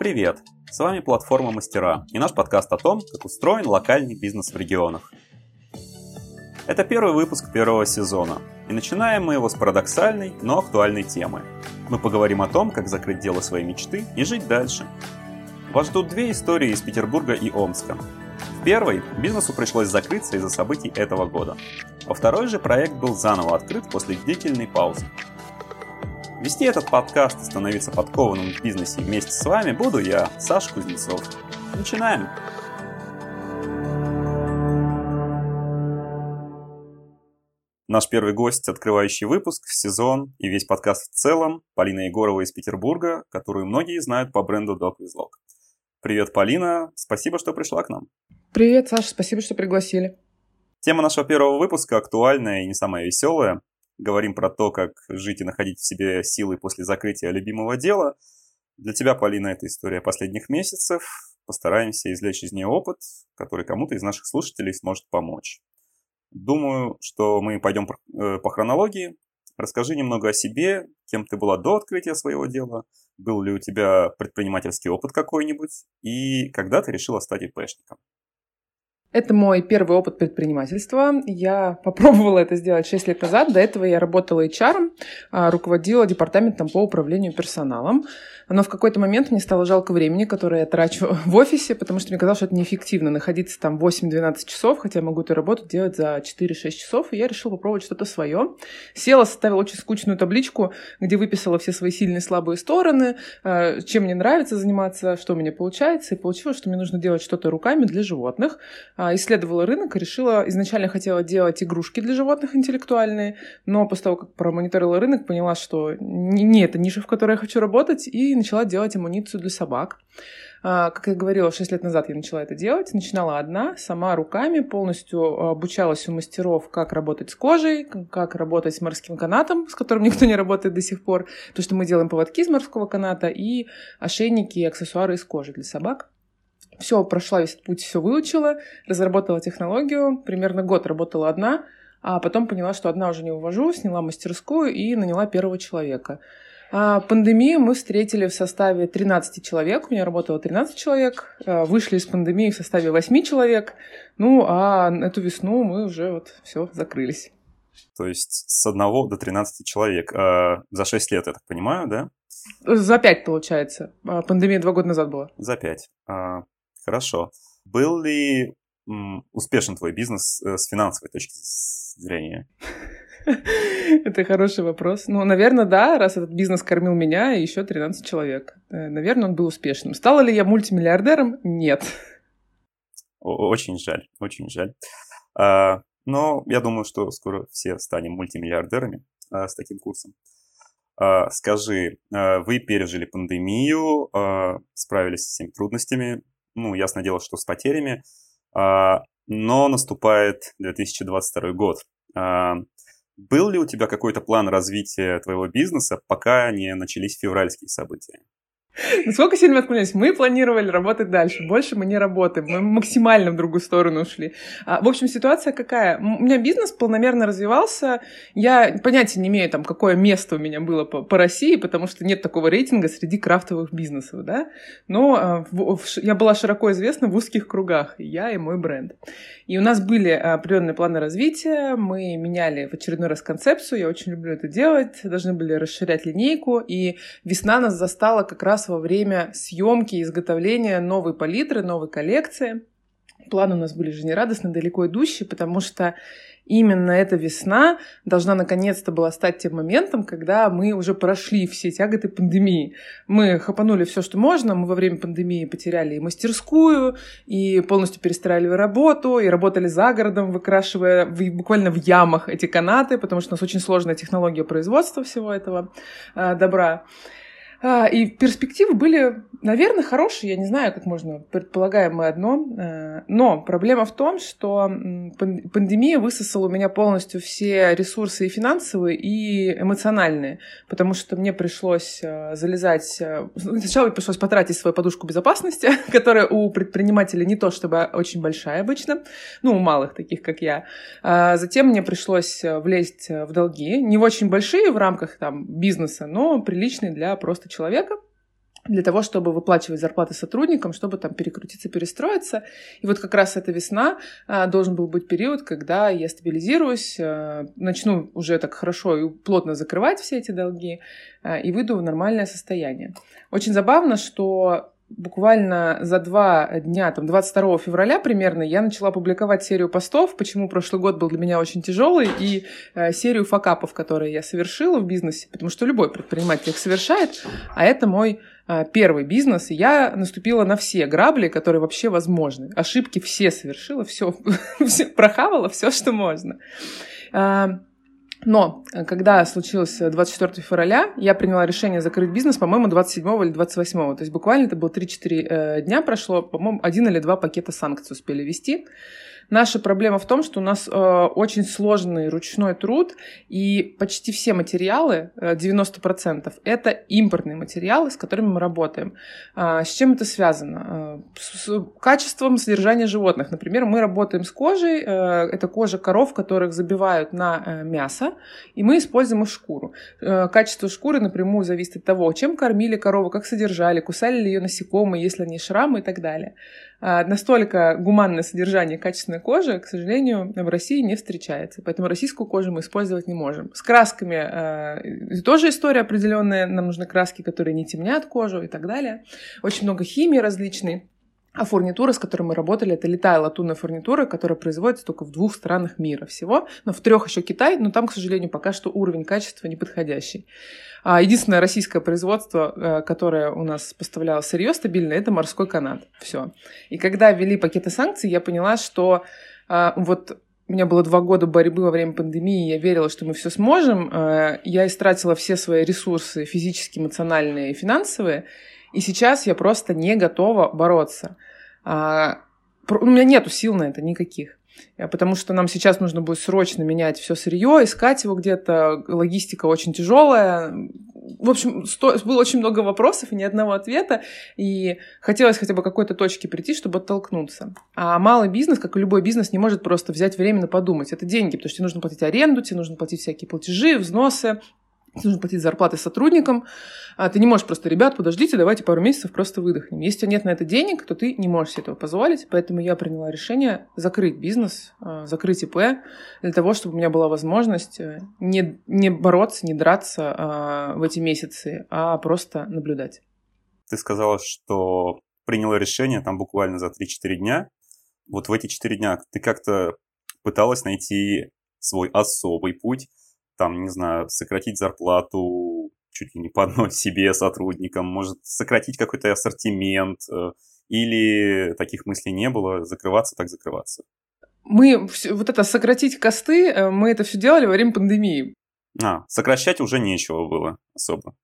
Привет! С вами платформа Мастера и наш подкаст о том, как устроен локальный бизнес в регионах. Это первый выпуск первого сезона, и начинаем мы его с парадоксальной, но актуальной темы. Мы поговорим о том, как закрыть дело своей мечты и жить дальше. Вас ждут две истории из Петербурга и Омска. В первой бизнесу пришлось закрыться из-за событий этого года. Во второй же проект был заново открыт после длительной паузы. Вести этот подкаст и становиться подкованным в бизнесе вместе с вами буду я, Саша Кузнецов. Начинаем! Наш первый гость, открывающий выпуск, сезон и весь подкаст в целом, Полина Егорова из Петербурга, которую многие знают по бренду Dog With Привет, Полина, спасибо, что пришла к нам. Привет, Саша, спасибо, что пригласили. Тема нашего первого выпуска актуальная и не самая веселая говорим про то, как жить и находить в себе силы после закрытия любимого дела. Для тебя, Полина, это история последних месяцев. Постараемся извлечь из нее опыт, который кому-то из наших слушателей сможет помочь. Думаю, что мы пойдем э, по хронологии. Расскажи немного о себе, кем ты была до открытия своего дела, был ли у тебя предпринимательский опыт какой-нибудь, и когда ты решила стать ИПшником. Это мой первый опыт предпринимательства. Я попробовала это сделать 6 лет назад. До этого я работала HR, а, руководила департаментом по управлению персоналом. Но в какой-то момент мне стало жалко времени, которое я трачу в офисе, потому что мне казалось, что это неэффективно находиться там 8-12 часов, хотя я могу эту работу делать за 4-6 часов. И я решила попробовать что-то свое. Села, составила очень скучную табличку, где выписала все свои сильные и слабые стороны, а, чем мне нравится заниматься, что у меня получается. И получилось, что мне нужно делать что-то руками для животных исследовала рынок и решила, изначально хотела делать игрушки для животных интеллектуальные, но после того, как промониторила рынок, поняла, что не, не это ниша, в которой я хочу работать, и начала делать амуницию для собак. А, как я говорила, 6 лет назад я начала это делать. Начинала одна, сама руками, полностью обучалась у мастеров, как работать с кожей, как работать с морским канатом, с которым никто не работает до сих пор. То, что мы делаем поводки из морского каната и ошейники и аксессуары из кожи для собак. Все, прошла весь путь, все выучила, разработала технологию, примерно год работала одна, а потом поняла, что одна уже не увожу, сняла мастерскую и наняла первого человека. А пандемию мы встретили в составе 13 человек. У меня работало 13 человек. А, вышли из пандемии в составе 8 человек. Ну, а эту весну мы уже вот все закрылись. То есть с одного до 13 человек. А, за 6 лет, я так понимаю, да? За 5, получается. А, пандемия два года назад была. За 5. Хорошо. Был ли м, успешен твой бизнес э, с финансовой точки зрения? Это хороший вопрос. Ну, наверное, да, раз этот бизнес кормил меня и еще 13 человек. Э, наверное, он был успешным. Стала ли я мультимиллиардером? Нет. Очень жаль, очень жаль. А, но я думаю, что скоро все станем мультимиллиардерами а, с таким курсом. А, скажи, вы пережили пандемию, справились с всеми трудностями, ну, ясное дело, что с потерями, а, но наступает 2022 год. А, был ли у тебя какой-то план развития твоего бизнеса, пока не начались февральские события? Насколько сильно мы отклонились? Мы планировали работать дальше. Больше мы не работаем. Мы максимально в другую сторону ушли. А, в общем, ситуация какая? У меня бизнес полномерно развивался. Я понятия не имею, там, какое место у меня было по, по России, потому что нет такого рейтинга среди крафтовых бизнесов, да? Но а, в, в, я была широко известна в узких кругах. Я и мой бренд. И у нас были определенные планы развития. Мы меняли в очередной раз концепцию. Я очень люблю это делать. Должны были расширять линейку. И весна нас застала как раз во время съемки и изготовления новой палитры, новой коллекции. Планы у нас были жизнерадостно, далеко идущие, потому что именно эта весна должна наконец-то была стать тем моментом, когда мы уже прошли все тяготы пандемии. Мы хапанули все, что можно. Мы во время пандемии потеряли и мастерскую, и полностью перестраивали работу, и работали за городом, выкрашивая буквально в ямах эти канаты, потому что у нас очень сложная технология производства всего этого э, добра. А, и перспективы были, наверное, хорошие. Я не знаю, как можно, предполагаем мы одно. Э, но проблема в том, что пандемия высосала у меня полностью все ресурсы и финансовые, и эмоциональные. Потому что мне пришлось э, залезать... Э, сначала пришлось потратить свою подушку безопасности, которая у предпринимателей не то чтобы очень большая обычно, ну, у малых таких, как я. А затем мне пришлось влезть в долги. Не очень большие в рамках там, бизнеса, но приличные для просто человека. для того, чтобы выплачивать зарплаты сотрудникам, чтобы там перекрутиться, перестроиться. И вот как раз эта весна а, должен был быть период, когда я стабилизируюсь, а, начну уже так хорошо и плотно закрывать все эти долги а, и выйду в нормальное состояние. Очень забавно, что буквально за два дня, там, 22 февраля примерно, я начала публиковать серию постов, почему прошлый год был для меня очень тяжелый, и э, серию факапов, которые я совершила в бизнесе, потому что любой предприниматель их совершает, а это мой э, первый бизнес, и я наступила на все грабли, которые вообще возможны. Ошибки все совершила, все, все прохавала, все, что можно. Но э, когда случилось 24 февраля, я приняла решение закрыть бизнес, по-моему, 27 или 28. То есть буквально это было 3-4 э, дня прошло, по-моему, один или два пакета санкций успели вести. Наша проблема в том, что у нас э, очень сложный ручной труд, и почти все материалы, э, 90%, это импортные материалы, с которыми мы работаем. Э, с чем это связано? Э, с, с качеством содержания животных. Например, мы работаем с кожей, э, это кожа коров, которых забивают на э, мясо, и мы используем их шкуру. Э, качество шкуры напрямую зависит от того, чем кормили корову, как содержали, кусали ли ее насекомые, есть ли они шрамы и так далее. А, настолько гуманное содержание качественной кожи, к сожалению, в России не встречается. Поэтому российскую кожу мы использовать не можем. С красками э, тоже история определенная. Нам нужны краски, которые не темнят кожу и так далее. Очень много химии различной. А фурнитура, с которой мы работали, это летая латунная фурнитура, которая производится только в двух странах мира всего. Но в трех еще Китай, но там, к сожалению, пока что уровень качества неподходящий. А единственное российское производство, э, которое у нас поставляло сырье стабильно, это морской канат. Все. И когда ввели пакеты санкций, я поняла, что а, вот у меня было два года борьбы во время пандемии, я верила, что мы все сможем. Э, я истратила все свои ресурсы физические, эмоциональные и финансовые. И сейчас я просто не готова бороться. А, у меня нету сил на это никаких. Э, потому что нам сейчас нужно будет срочно менять все сырье, искать его где-то. Логистика очень тяжелая. В общем, сто... было очень много вопросов и ни одного ответа. И хотелось хотя бы какой-то точке прийти, чтобы оттолкнуться. А малый бизнес, как и любой бизнес, не может просто взять временно подумать. Это деньги, потому что тебе нужно платить аренду, тебе нужно платить всякие платежи, взносы, нужно платить зарплаты сотрудникам. А ты не можешь просто, ребят, подождите, давайте пару месяцев просто выдохнем. Если нет на это денег, то ты не можешь себе этого позволить. Поэтому я приняла решение закрыть бизнес, а, закрыть ИП, для того, чтобы у меня была возможность э, не, не бороться, не драться а, в эти месяцы, а просто наблюдать. Ты сказала, что приняла решение там буквально за 3-4 дня. Вот в эти 4 дня ты как-то пыталась найти свой особый путь, там, не знаю, сократить зарплату чуть ли не по одной себе сотрудникам, может сократить какой-то ассортимент, э, или таких мыслей не было, закрываться так закрываться. Мы вот это сократить косты, э, мы это все делали во время пандемии. А, сокращать уже нечего было особо.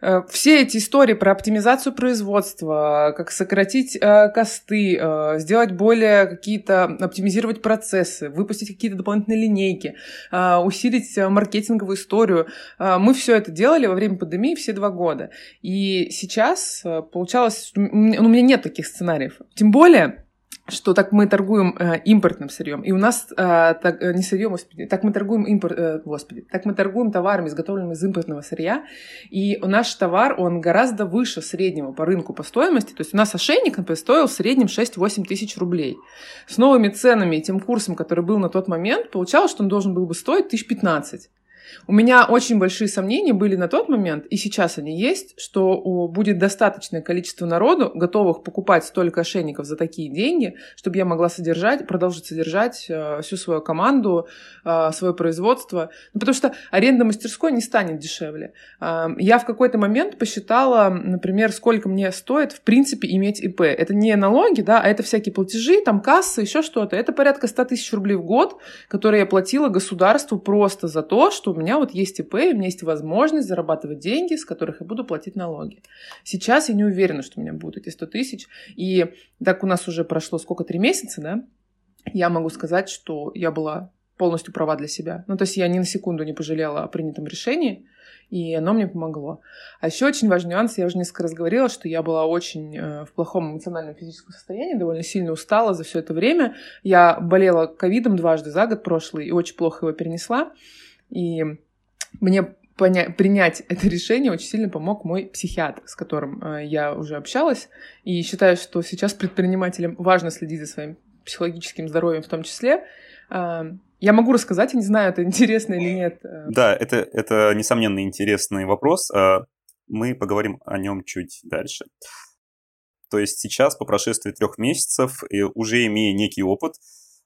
Э, все эти истории про оптимизацию производства, как сократить э, косты, э, сделать более какие-то, оптимизировать процессы, выпустить какие-то дополнительные линейки, э, усилить маркетинговую историю. Э, мы все это делали во время пандемии все два года. И сейчас э, получалось, у меня нет таких сценариев. Тем более, что так мы торгуем э, импортным сырьем, и у нас э, так, э, не сырьем, господи, так мы торгуем импорт, э, господи, так мы торгуем товарами, изготовленными из импортного сырья, и наш товар, он гораздо выше среднего по рынку по стоимости, то есть у нас ошейник, например, стоил в среднем 6-8 тысяч рублей. С новыми ценами и тем курсом, который был на тот момент, получалось, что он должен был бы стоить 1015. У меня очень большие сомнения были на тот момент, и сейчас они есть, что будет достаточное количество народу, готовых покупать столько ошейников за такие деньги, чтобы я могла содержать, продолжить содержать э, всю свою команду, э, свое производство. Ну, потому что аренда мастерской не станет дешевле. Э, я в какой-то момент посчитала, например, сколько мне стоит, в принципе, иметь ИП. Это не налоги, да, а это всякие платежи, там кассы, еще что-то. Это порядка 100 тысяч рублей в год, которые я платила государству просто за то, что меня вот есть ИП, и у меня есть возможность зарабатывать деньги, с которых я буду платить налоги. Сейчас я не уверена, что у меня будут эти 100 тысяч. И так у нас уже прошло сколько, три месяца, да? Я могу сказать, что я была полностью права для себя. Ну, то есть я ни на секунду не пожалела о принятом решении, и оно мне помогло. А еще очень важный нюанс, я уже несколько раз говорила, что я была очень э, в плохом эмоциональном физическом состоянии, довольно сильно устала за все это время. Я болела ковидом дважды за год прошлый и очень плохо его перенесла. И мне поня- принять это решение очень сильно помог мой психиатр, с которым э, я уже общалась. И считаю, что сейчас предпринимателям важно следить за своим психологическим здоровьем в том числе. Э, я могу рассказать, я не знаю, это интересно или нет. Э. Да, это, это несомненно интересный вопрос. А мы поговорим о нем чуть дальше. То есть сейчас, по прошествии трех месяцев, уже имея некий опыт,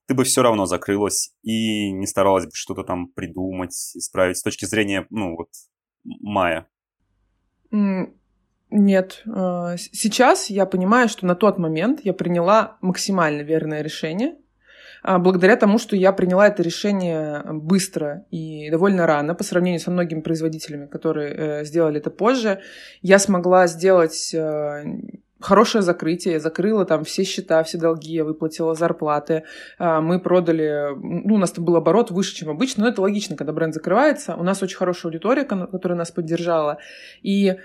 ты бы все равно закрылась и не старалась бы что-то там придумать, исправить с точки зрения, ну вот, мая? Нет. А, сейчас я понимаю, что на тот момент я приняла максимально верное решение, а, благодаря тому, что я приняла это решение быстро и довольно рано по сравнению со многими производителями, которые э, сделали это позже. Я смогла сделать э, хорошее закрытие, я закрыла там все счета, все долги, я выплатила зарплаты, а, мы продали, ну, у нас там был оборот выше, чем обычно, но это логично, когда бренд закрывается, у нас очень хорошая аудитория, которая нас поддержала, и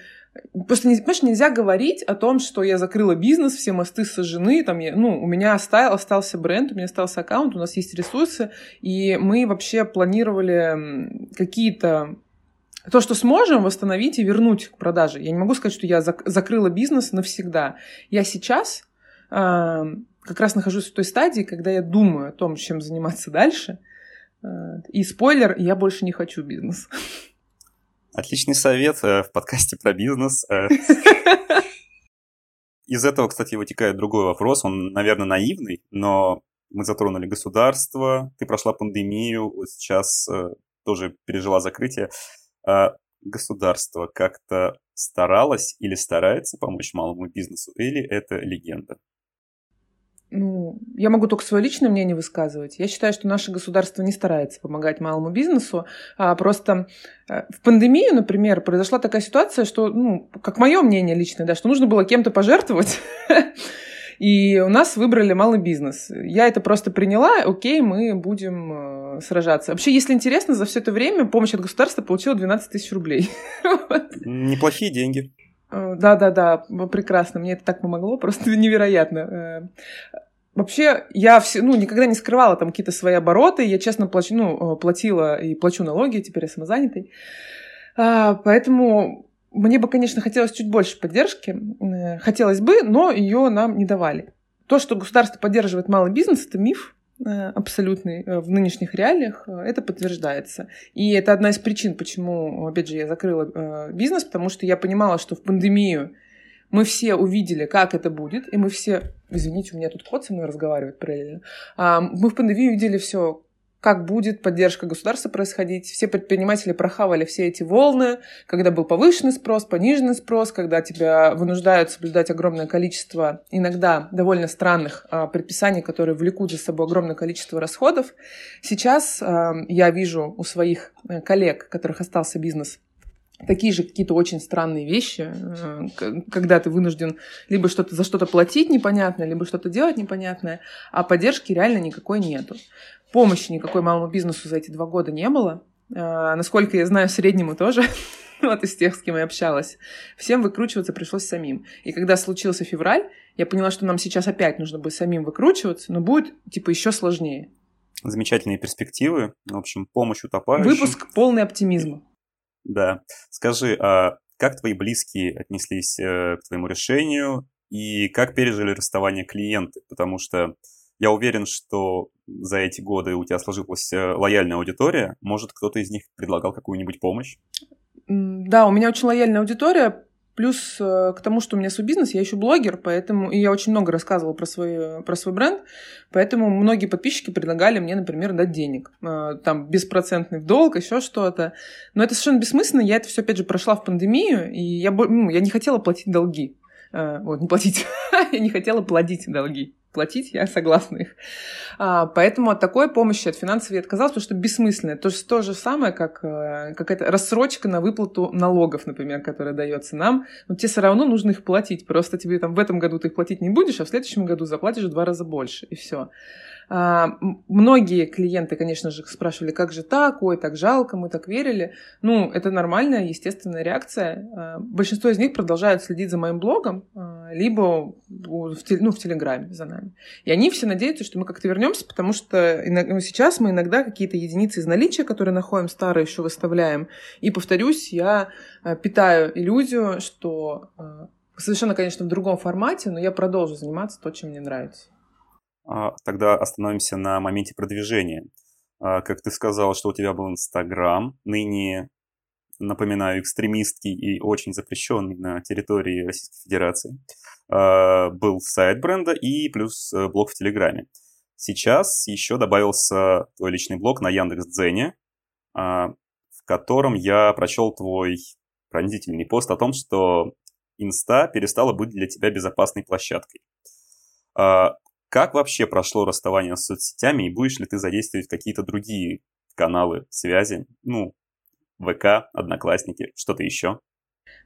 Просто, понимаешь, нельзя говорить о том, что я закрыла бизнес, все мосты сожжены, там, я, ну, у меня остался, остался бренд, у меня остался аккаунт, у нас есть ресурсы, и мы вообще планировали какие-то то, что сможем восстановить и вернуть к продаже. Я не могу сказать, что я зак- закрыла бизнес навсегда. Я сейчас э, как раз нахожусь в той стадии, когда я думаю о том, чем заниматься дальше. Э, и спойлер, я больше не хочу бизнес. Отличный совет э, в подкасте про бизнес. Э. Из этого, кстати, вытекает другой вопрос. Он, наверное, наивный, но мы затронули государство, ты прошла пандемию, сейчас э, тоже пережила закрытие. А государство как-то старалось или старается помочь малому бизнесу, или это легенда? Ну, я могу только свое личное мнение высказывать. Я считаю, что наше государство не старается помогать малому бизнесу. А просто э, в пандемию, например, произошла такая ситуация, что, ну, как мое мнение личное, да, что нужно было кем-то пожертвовать. И у нас выбрали малый бизнес. Я это просто приняла, окей, мы будем э, сражаться. Вообще, если интересно, за все это время помощь от государства получила 12 тысяч рублей. Неплохие деньги. Э, да-да-да, прекрасно. Мне это так помогло, просто невероятно. Э, вообще, я все, ну, никогда не скрывала там какие-то свои обороты. Я честно плачу, ну, платила и плачу налоги, теперь я самозанятый. А, поэтому мне бы, конечно, хотелось чуть больше поддержки, э, хотелось бы, но ее нам не давали. То, что государство поддерживает малый бизнес, это миф э, абсолютный э, в нынешних реалиях, это подтверждается. И это одна из причин, почему, опять же, я закрыла бизнес, потому что я понимала, что в пандемию мы все увидели, как это будет, и мы все... Извините, у меня тут кот со мной разговаривает параллельно. А, мы в пандемии увидели все, как будет поддержка государства происходить. Все предприниматели прохавали все эти волны, когда был повышенный спрос, пониженный спрос, когда тебя вынуждают соблюдать огромное количество, иногда довольно странных а, предписаний, которые влекут за собой огромное количество расходов. Сейчас а, я вижу у своих э, коллег, которых остался бизнес, такие же какие-то очень странные вещи, э, когда ты вынужден либо что-то за что-то платить непонятное, либо что-то делать непонятное, а поддержки реально никакой нету. Помощи никакой малому бизнесу за эти два года не было. А, насколько я знаю, среднему тоже. вот из тех, с кем я общалась. Всем выкручиваться пришлось самим. И когда случился февраль, я поняла, что нам сейчас опять нужно будет самим выкручиваться, но будет, типа, еще сложнее. Замечательные перспективы. В общем, помощь утопающим. Выпуск полный оптимизма. Да. Скажи, а как твои близкие отнеслись э, к твоему решению и как пережили расставание клиенты? Потому что я уверен, что за эти годы у тебя сложилась э, лояльная аудитория. Может, кто-то из них предлагал какую-нибудь помощь? Да, у меня очень лояльная аудитория. Плюс э, к тому, что у меня свой бизнес, я еще блогер, поэтому и я очень много рассказывала про свой, про свой бренд, поэтому многие подписчики предлагали мне, например, дать денег. Э, там беспроцентный в долг, еще что-то. Но это совершенно бессмысленно. Я это все, опять же, прошла в пандемию, и я, ну, я не хотела платить долги. Вот, не платить. я не хотела платить долги платить, я согласна их. А, поэтому от такой помощи, от финансовой я отказалась, потому что бессмысленно. То, то же самое, как э, какая-то рассрочка на выплату налогов, например, которая дается нам. Но тебе все равно нужно их платить. Просто тебе там в этом году ты их платить не будешь, а в следующем году заплатишь в два раза больше, и все. А, многие клиенты, конечно же, спрашивали, как же так, ой, так жалко, мы так верили. Ну, это нормальная, естественная реакция. А, большинство из них продолжают следить за моим блогом, а, либо в, ну, в Телеграме за нами. И они все надеются, что мы как-то вернемся, потому что ну, сейчас мы иногда какие-то единицы из наличия, которые находим, старые еще выставляем. И, повторюсь, я э, питаю иллюзию, что э, совершенно, конечно, в другом формате, но я продолжу заниматься то, чем мне нравится. А, тогда остановимся на моменте продвижения. А, как ты сказал, что у тебя был Инстаграм, ныне напоминаю, экстремистский и очень запрещенный на территории Российской Федерации. А, был сайт бренда и плюс э, блог в Телеграме. Сейчас еще добавился твой личный блог на Яндекс.Дзене, а, в котором я прочел твой пронзительный пост о том, что Инста перестала быть для тебя безопасной площадкой. А, как вообще прошло расставание с соцсетями и будешь ли ты задействовать какие-то другие каналы связи, ну, ВК, Одноклассники, что-то еще?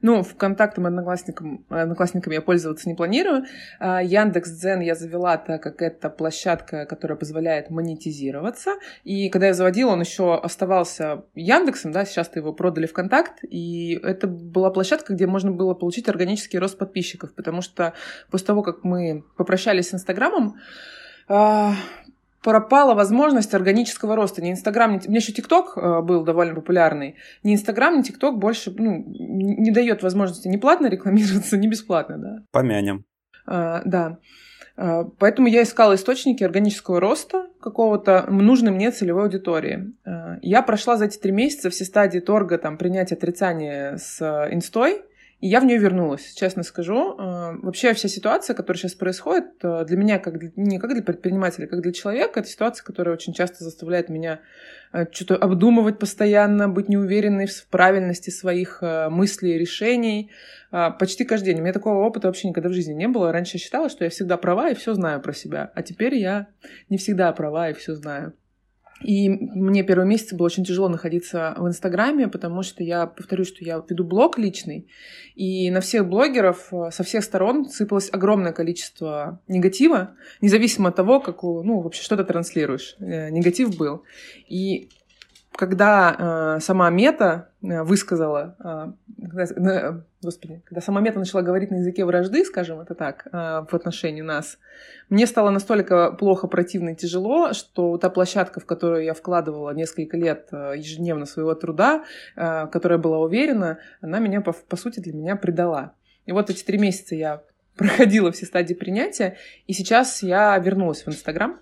Ну, ВКонтактом, Одноклассником, Одноклассниками я пользоваться не планирую. А, Яндекс Дзен я завела, так как это площадка, которая позволяет монетизироваться. И когда я заводила, он еще оставался Яндексом, да, сейчас-то его продали ВКонтакт, и это была площадка, где можно было получить органический рост подписчиков, потому что после того, как мы попрощались с Инстаграмом, а, пропала возможность органического роста. Ни Инстаграм, ни... у меня еще ТикТок э, был довольно популярный. Ни Инстаграм, ни ТикТок больше ну, не дает возможности ни платно рекламироваться, ни бесплатно. Да? Помянем. А, да. А, поэтому я искала источники органического роста какого-то нужной мне целевой аудитории. А, я прошла за эти три месяца все стадии торга, там, принятия отрицания с э, инстой, и я в нее вернулась, честно скажу. Э, вообще вся ситуация, которая сейчас происходит, э, для меня, как для, не как для предпринимателя, как для человека, это ситуация, которая очень часто заставляет меня что-то обдумывать постоянно, быть неуверенной в правильности своих мыслей решений. Почти каждый день. У меня такого опыта вообще никогда в жизни не было. Раньше я считала, что я всегда права и все знаю про себя. А теперь я не всегда права и все знаю. И мне первый месяц было очень тяжело находиться в Инстаграме, потому что я повторюсь, что я веду блог личный, и на всех блогеров э, со всех сторон сыпалось огромное количество негатива, независимо от того, как, ну, вообще, что ты транслируешь. Э, негатив был. И когда э, сама Мета э, высказала, э, господи, когда сама Мета начала говорить на языке вражды, скажем это так, э, в отношении нас, мне стало настолько плохо, противно и тяжело, что та площадка, в которую я вкладывала несколько лет э, ежедневно своего труда, э, которая была уверена, она меня, по, по сути, для меня предала. И вот эти три месяца я проходила все стадии принятия, и сейчас я вернулась в Инстаграм,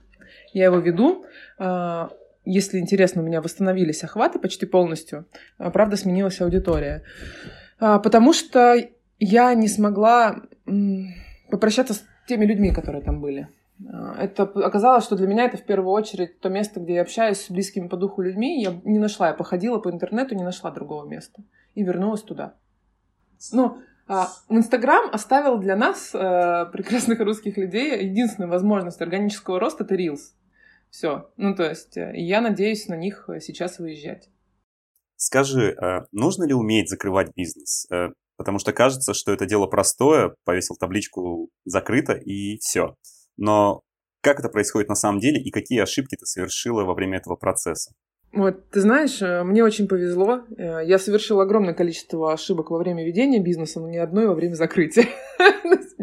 я его веду, э, если интересно, у меня восстановились охваты почти полностью. А, правда, сменилась аудитория. А, потому что я не смогла попрощаться с теми людьми, которые там были. А, это оказалось, что для меня это в первую очередь то место, где я общаюсь с близкими по духу людьми. Я не нашла, я походила по интернету, не нашла другого места. И вернулась туда. Ну, Инстаграм оставил для нас, э, прекрасных русских людей, единственную возможность органического роста — это Reels. Все. Ну, то есть, э, я надеюсь на них э, сейчас выезжать. Скажи, а нужно ли уметь закрывать бизнес? Э, потому что кажется, что это дело простое, повесил табличку «закрыто» и все. Но как это происходит на самом деле и какие ошибки ты совершила во время этого процесса? Вот, ты знаешь, мне очень повезло. Я совершила огромное количество ошибок во время ведения бизнеса, но ни одной во время закрытия.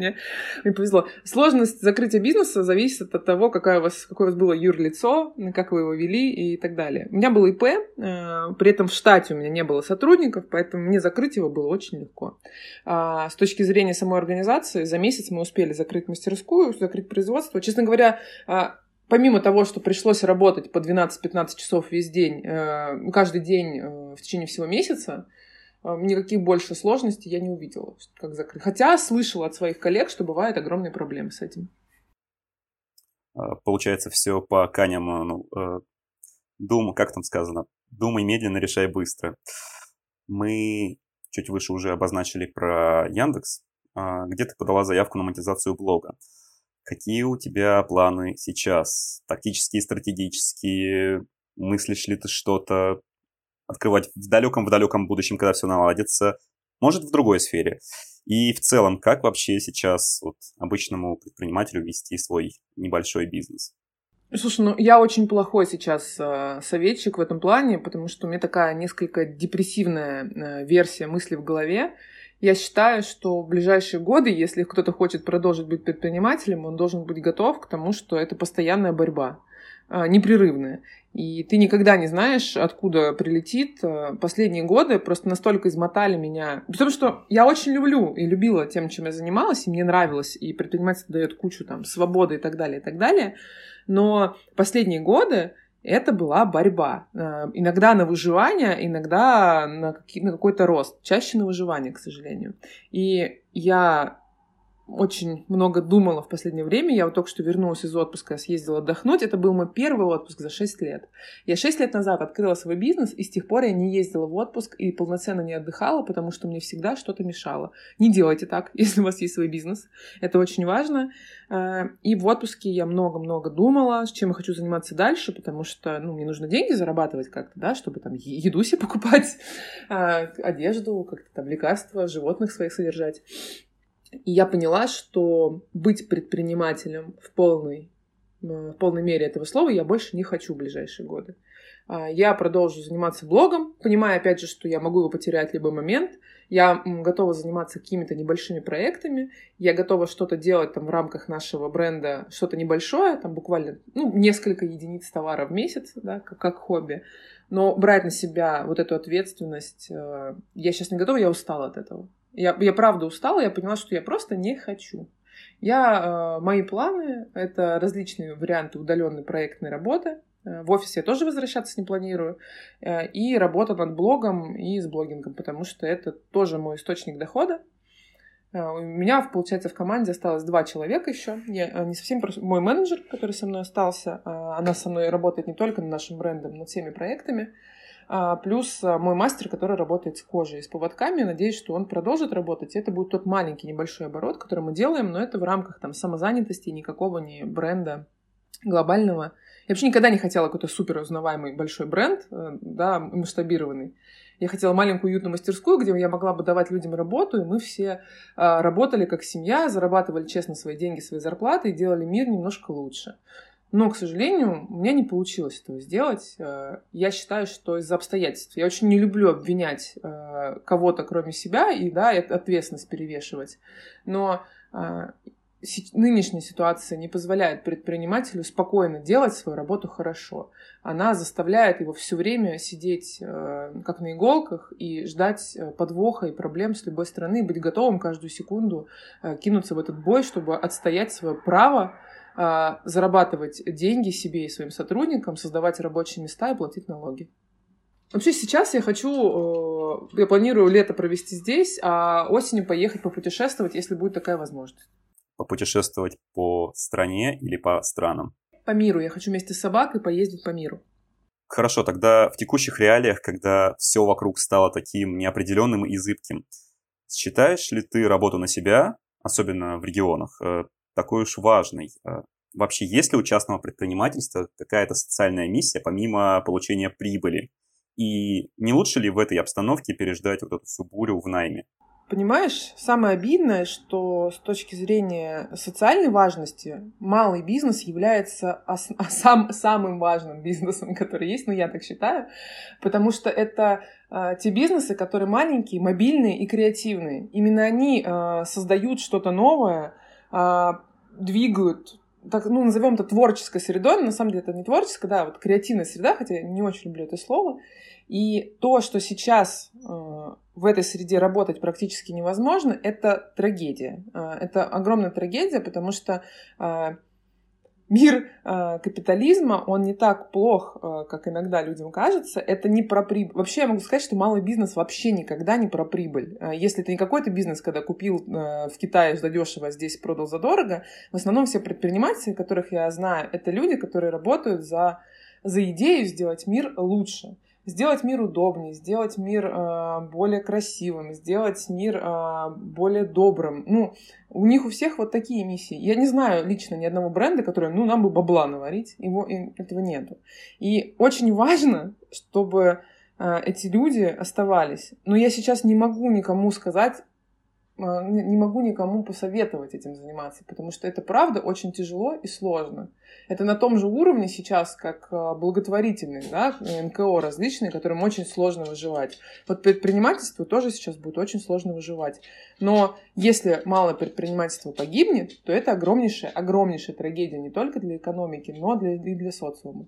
мне, повезло. Сложность закрытия бизнеса зависит от того, какое у вас, какое у вас было юрлицо, как вы его вели и так далее. У меня был ИП, э, при этом в штате у меня не было сотрудников, поэтому мне закрыть его было очень легко. А, с точки зрения самой организации, за месяц мы успели закрыть мастерскую, закрыть производство. Честно говоря, а, помимо того, что пришлось работать по 12-15 часов весь день, э, каждый день э, в течение всего месяца, а, никаких больше сложностей я не увидела, как закрыть. Хотя слышала от своих коллег, что бывают огромные проблемы с этим. А, получается, все по Каням, ну, э, думай, как там сказано, думай медленно, решай быстро. Мы чуть выше уже обозначили про Яндекс, а, где ты подала заявку на монетизацию блога. Какие у тебя планы сейчас? Тактические, стратегические? Мыслишь ли ты что-то? открывать в далеком-в далеком будущем, когда все наладится, может в другой сфере. И в целом, как вообще сейчас вот, обычному предпринимателю вести свой небольшой бизнес? Слушай, ну я очень плохой сейчас э, советчик в этом плане, потому что у меня такая несколько депрессивная э, версия мысли в голове. Я считаю, что в ближайшие годы, если кто-то хочет продолжить быть предпринимателем, он должен быть готов к тому, что это постоянная борьба, а, непрерывная. И ты никогда не знаешь, откуда прилетит. А, последние годы просто настолько измотали меня. Потому что я очень люблю и любила тем, чем я занималась, и мне нравилось, и предпринимательство дает кучу там свободы и так далее, и так далее. Но последние годы это была борьба. Э, иногда на выживание, иногда на, на какой-то рост. Чаще на выживание, к сожалению. И я очень много думала в последнее время. Я вот только что вернулась из отпуска, съездила отдохнуть. Это был мой первый отпуск за 6 лет. Я 6 лет назад открыла свой бизнес, и с тех пор я не ездила в отпуск и полноценно не отдыхала, потому что мне всегда что-то мешало. Не делайте так, если у вас есть свой бизнес. Это очень важно. Э, и в отпуске я много-много думала, с чем я хочу заниматься дальше, потому что ну, мне нужно деньги зарабатывать как-то, да, чтобы там еду себе покупать, э, одежду, как-то там лекарства, животных своих содержать. И я поняла, что быть предпринимателем в полной, э, в полной мере этого слова я больше не хочу в ближайшие годы. А, я продолжу заниматься блогом, понимая, опять же, что я могу его потерять в любой момент. Я готова заниматься какими-то небольшими проектами. Я готова что-то делать там в рамках нашего бренда, что-то небольшое, там буквально ну, несколько единиц товара в месяц, да, как, как хобби. Но брать на себя вот эту ответственность, э, я сейчас не готова, я устала от этого. Я, я правда устала, я поняла, что я просто не хочу. Я, э, мои планы — это различные варианты удаленной проектной работы. Э, в офис я тоже возвращаться не планирую. Э, и работа над блогом и с блогингом, потому что это тоже мой источник дохода. У меня, получается, в команде осталось два человека еще. Я не совсем мой менеджер, который со мной остался. Она со мной работает не только над нашим брендом, над всеми проектами. А, плюс а, мой мастер, который работает с кожей с поводками. Надеюсь, что он продолжит работать. Это будет тот маленький небольшой оборот, который мы делаем, но это в рамках там самозанятости, никакого не бренда глобального. Я вообще никогда не хотела какой-то супер узнаваемый большой бренд, э, да, масштабированный. Я хотела маленькую уютную мастерскую, где я могла бы давать людям работу, и мы все а, работали как семья, зарабатывали честно свои деньги, свои зарплаты и делали мир немножко лучше. Но, к сожалению, у меня не получилось этого сделать. Э, я считаю, что из-за обстоятельств. Я очень не люблю обвинять э, кого-то, кроме себя, и да, ответственность перевешивать. Но э, нынешняя ситуация не позволяет предпринимателю спокойно делать свою работу хорошо. Она заставляет его все время сидеть как на иголках и ждать подвоха и проблем с любой стороны, быть готовым каждую секунду кинуться в этот бой, чтобы отстоять свое право зарабатывать деньги себе и своим сотрудникам, создавать рабочие места и платить налоги. Вообще сейчас я хочу, э, я планирую лето провести здесь, а осенью поехать попутешествовать, если будет такая возможность. Попутешествовать по стране или по странам? По миру. Я хочу вместе с собакой поездить по миру. Хорошо, тогда в текущих реалиях, когда все вокруг стало таким неопределенным и зыбким, считаешь ли ты работу на себя, особенно в регионах, э, такой уж важный. А вообще, есть ли у частного предпринимательства какая-то социальная миссия помимо получения прибыли? И не лучше ли в этой обстановке переждать вот эту всю бурю в найме? Понимаешь, самое обидное, что с точки зрения социальной важности малый бизнес является ос- сам, самым важным бизнесом, который есть, ну я так считаю, потому что это э, те бизнесы, которые маленькие, мобильные и креативные. Именно они э, создают что-то новое, двигают так, ну, назовем это творческой средой, но на самом деле это не творческая, да, вот креативная среда, хотя я не очень люблю это слово. И то, что сейчас э, в этой среде работать практически невозможно, это трагедия. Э, это огромная трагедия, потому что э, мир э, капитализма, он не так плох, э, как иногда людям кажется. Это не про прибыль. Вообще я могу сказать, что малый бизнес вообще никогда не про прибыль. Э, если это не какой-то бизнес, когда купил в Китае задешево, а здесь продал задорого, в основном все предприниматели, которых я знаю, это люди, которые работают за, за идею сделать мир лучше сделать мир удобнее, сделать мир э, более красивым, сделать мир э, более добрым. Ну, у них у всех вот такие миссии. Я не знаю лично ни одного бренда, который, ну, нам бы бабла наварить. Его, этого нету. И очень важно, чтобы э, эти люди оставались. Но я сейчас не могу никому сказать, не могу никому посоветовать этим заниматься, потому что это правда очень тяжело и сложно. Это на том же уровне сейчас, как а, благотворительные, да, НКО различные, которым очень сложно выживать. Вот предпринимательству тоже сейчас будет очень сложно выживать. Но если мало предпринимательства погибнет, то это огромнейшая, огромнейшая трагедия не только для экономики, но для, и для социума.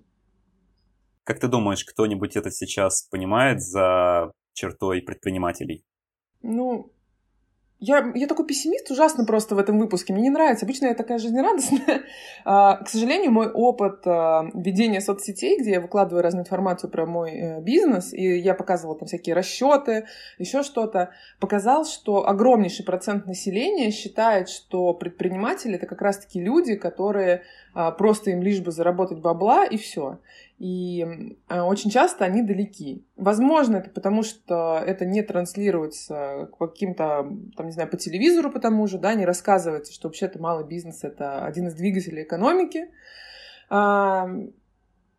Как ты думаешь, кто-нибудь это сейчас понимает за чертой предпринимателей? Ну, я, я такой пессимист ужасно просто в этом выпуске. Мне не нравится. Обычно я такая жизнерадостная. А, к сожалению, мой опыт а, ведения соцсетей, где я выкладываю разную информацию про мой э, бизнес, и я показывала там всякие расчеты, еще что-то, показал, что огромнейший процент населения считает, что предприниматели это как раз-таки люди, которые а, просто им лишь бы заработать бабла и все. И очень часто они далеки. Возможно, это потому, что это не транслируется каким-то, там, не знаю, по телевизору потому же, да, не рассказывается, что вообще-то малый бизнес — это один из двигателей экономики.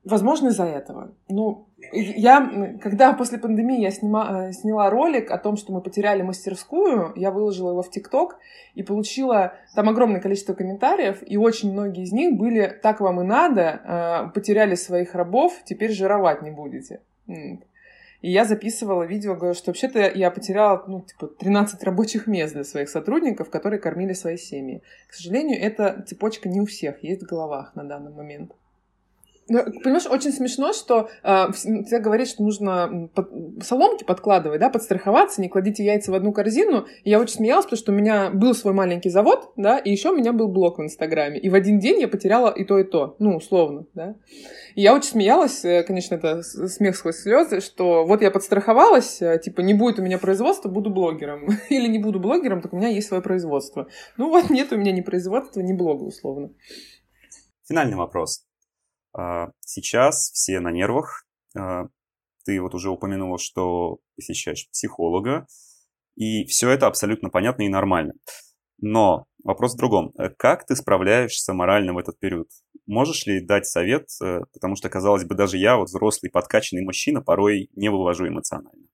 Возможно, из-за этого. Ну, я, когда после пандемии я снима, э, сняла ролик о том, что мы потеряли мастерскую, я выложила его в ТикТок и получила там огромное количество комментариев, и очень многие из них были «так вам и надо, э, потеряли своих рабов, теперь жировать не будете». И я записывала видео, говорю, что вообще-то я потеряла, ну, типа, 13 рабочих мест для своих сотрудников, которые кормили свои семьи. К сожалению, эта цепочка не у всех есть в головах на данный момент. Ну, понимаешь, очень смешно, что э, тебе говорят, что нужно под, соломки подкладывать, да, подстраховаться, не кладите яйца в одну корзину. И я очень смеялась, потому что у меня был свой маленький завод, да, и еще у меня был блог в Инстаграме. И в один день я потеряла и то, и то, ну, условно, да. И я очень смеялась, э, конечно, это смех сквозь слезы, что вот я подстраховалась, э, типа, не будет у меня производства, буду блогером. Или не буду блогером, так у меня есть свое производство. Ну вот нет у меня ни производства, ни блога, условно. Финальный вопрос. А, сейчас все на нервах. А, ты вот уже упомянула, что посещаешь психолога, и все это абсолютно понятно и нормально. Но вопрос в другом. Э, как ты справляешься морально в этот период? Можешь ли дать совет? Э, потому что, казалось бы, даже я, вот взрослый подкачанный мужчина, порой не вывожу эмоционально.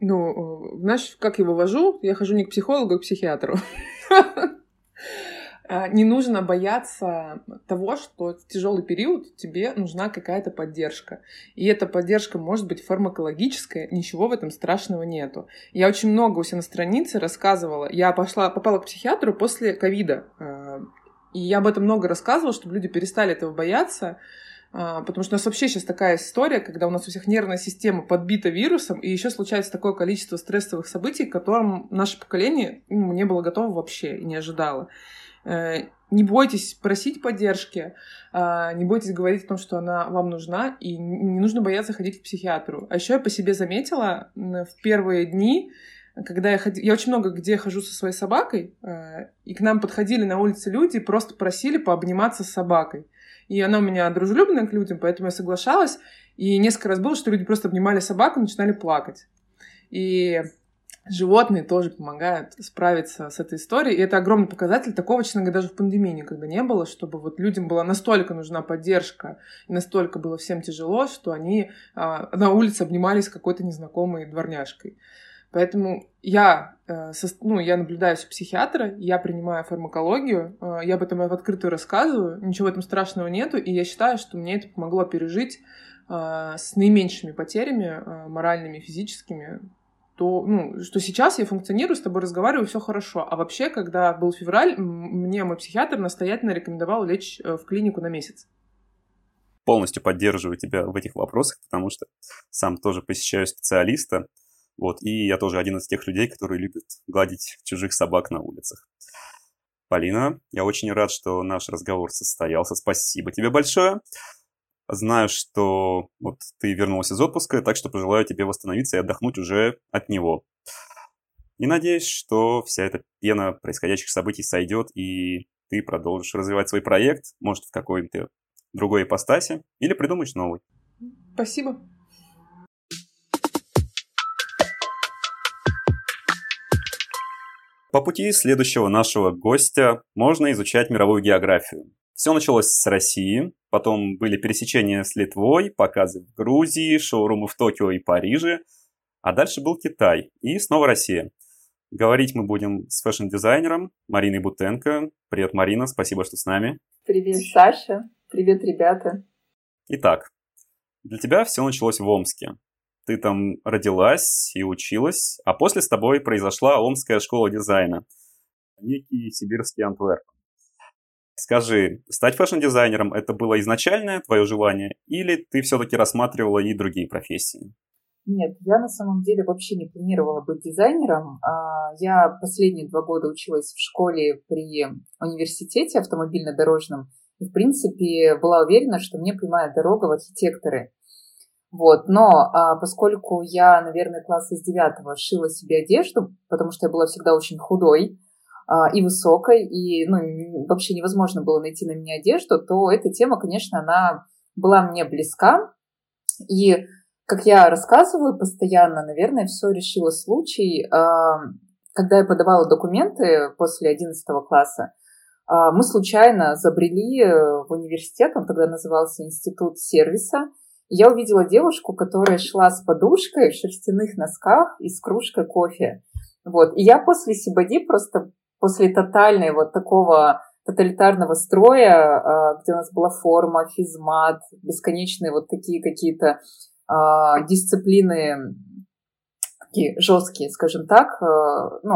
Ну, э, знаешь, как я вывожу? Я хожу не к психологу, а к психиатру. А, не нужно бояться того, что в тяжелый период тебе нужна какая-то поддержка. И эта поддержка может быть фармакологическая, ничего в этом страшного нету. Я очень много у себя на странице рассказывала. Я пошла, попала к психиатру после ковида. А, и я об этом много рассказывала, чтобы люди перестали этого бояться. А, потому что у нас вообще сейчас такая история, когда у нас у всех нервная система подбита вирусом, и еще случается такое количество стрессовых событий, к которым наше поколение ну, не было готово вообще и не ожидало. Э, не бойтесь просить поддержки, а, не бойтесь говорить о том, что она вам нужна, и не нужно бояться ходить к психиатру. А еще я по себе заметила в первые дни, когда я ходила... Я очень много где хожу со своей собакой, э, и к нам подходили на улице люди, просто просили пообниматься с собакой. И она у меня дружелюбная к людям, поэтому я соглашалась. И несколько раз было, что люди просто обнимали собаку и начинали плакать. И животные тоже помогают справиться с этой историей. И это огромный показатель. Такого, честно говоря, даже в пандемии никогда не было, чтобы вот людям была настолько нужна поддержка, и настолько было всем тяжело, что они а, на улице обнимались какой-то незнакомой дворняжкой. Поэтому я, э, ну, я наблюдаюсь у психиатра, я принимаю фармакологию, э, я об этом в открытую рассказываю, ничего в этом страшного нету, и я считаю, что мне это помогло пережить э, с наименьшими потерями э, моральными, физическими, то, ну, что сейчас я функционирую, с тобой разговариваю, все хорошо. А вообще, когда был февраль, мне мой психиатр настоятельно рекомендовал лечь э, в клинику на месяц. Полностью поддерживаю тебя в этих вопросах, потому что сам тоже посещаю специалиста, вот, и я тоже один из тех людей, которые любят гладить чужих собак на улицах. Полина, я очень рад, что наш разговор состоялся. Спасибо тебе большое. Знаю, что вот ты вернулась из отпуска, так что пожелаю тебе восстановиться и отдохнуть уже от него. И надеюсь, что вся эта пена происходящих событий сойдет, и ты продолжишь развивать свой проект, может, в какой-то другой ипостаси, или придумаешь новый. Спасибо. По пути следующего нашего гостя можно изучать мировую географию. Все началось с России, потом были пересечения с Литвой, показы в Грузии, шоурумы в Токио и Париже, а дальше был Китай и снова Россия. Говорить мы будем с фэшн-дизайнером Мариной Бутенко. Привет, Марина, спасибо, что с нами. Привет, Саша. Привет, ребята. Итак, для тебя все началось в Омске. Ты там родилась и училась, а после с тобой произошла Омская школа дизайна, некий сибирский Антверп. Скажи, стать фэшн-дизайнером – это было изначальное твое желание, или ты все-таки рассматривала и другие профессии? Нет, я на самом деле вообще не планировала быть дизайнером. А, я последние два года училась в школе при университете автомобильно-дорожном и, в принципе, была уверена, что мне прямая дорога в архитекторы. Вот, но а, поскольку я, наверное, класса из девятого шила себе одежду, потому что я была всегда очень худой и высокой, и ну, вообще невозможно было найти на меня одежду, то эта тема, конечно, она была мне близка. И, как я рассказываю постоянно, наверное, все решило случай, а, когда я подавала документы после одиннадцатого класса, а, мы случайно забрели в университет, он тогда назывался Институт сервиса, я увидела девушку, которая шла с подушкой в шерстяных носках и с кружкой кофе. Вот. И я после Сибади просто после тотальной вот такого тоталитарного строя, а, где у нас была форма, физмат, бесконечные вот такие какие-то а, дисциплины, такие жесткие, скажем так, а, ну,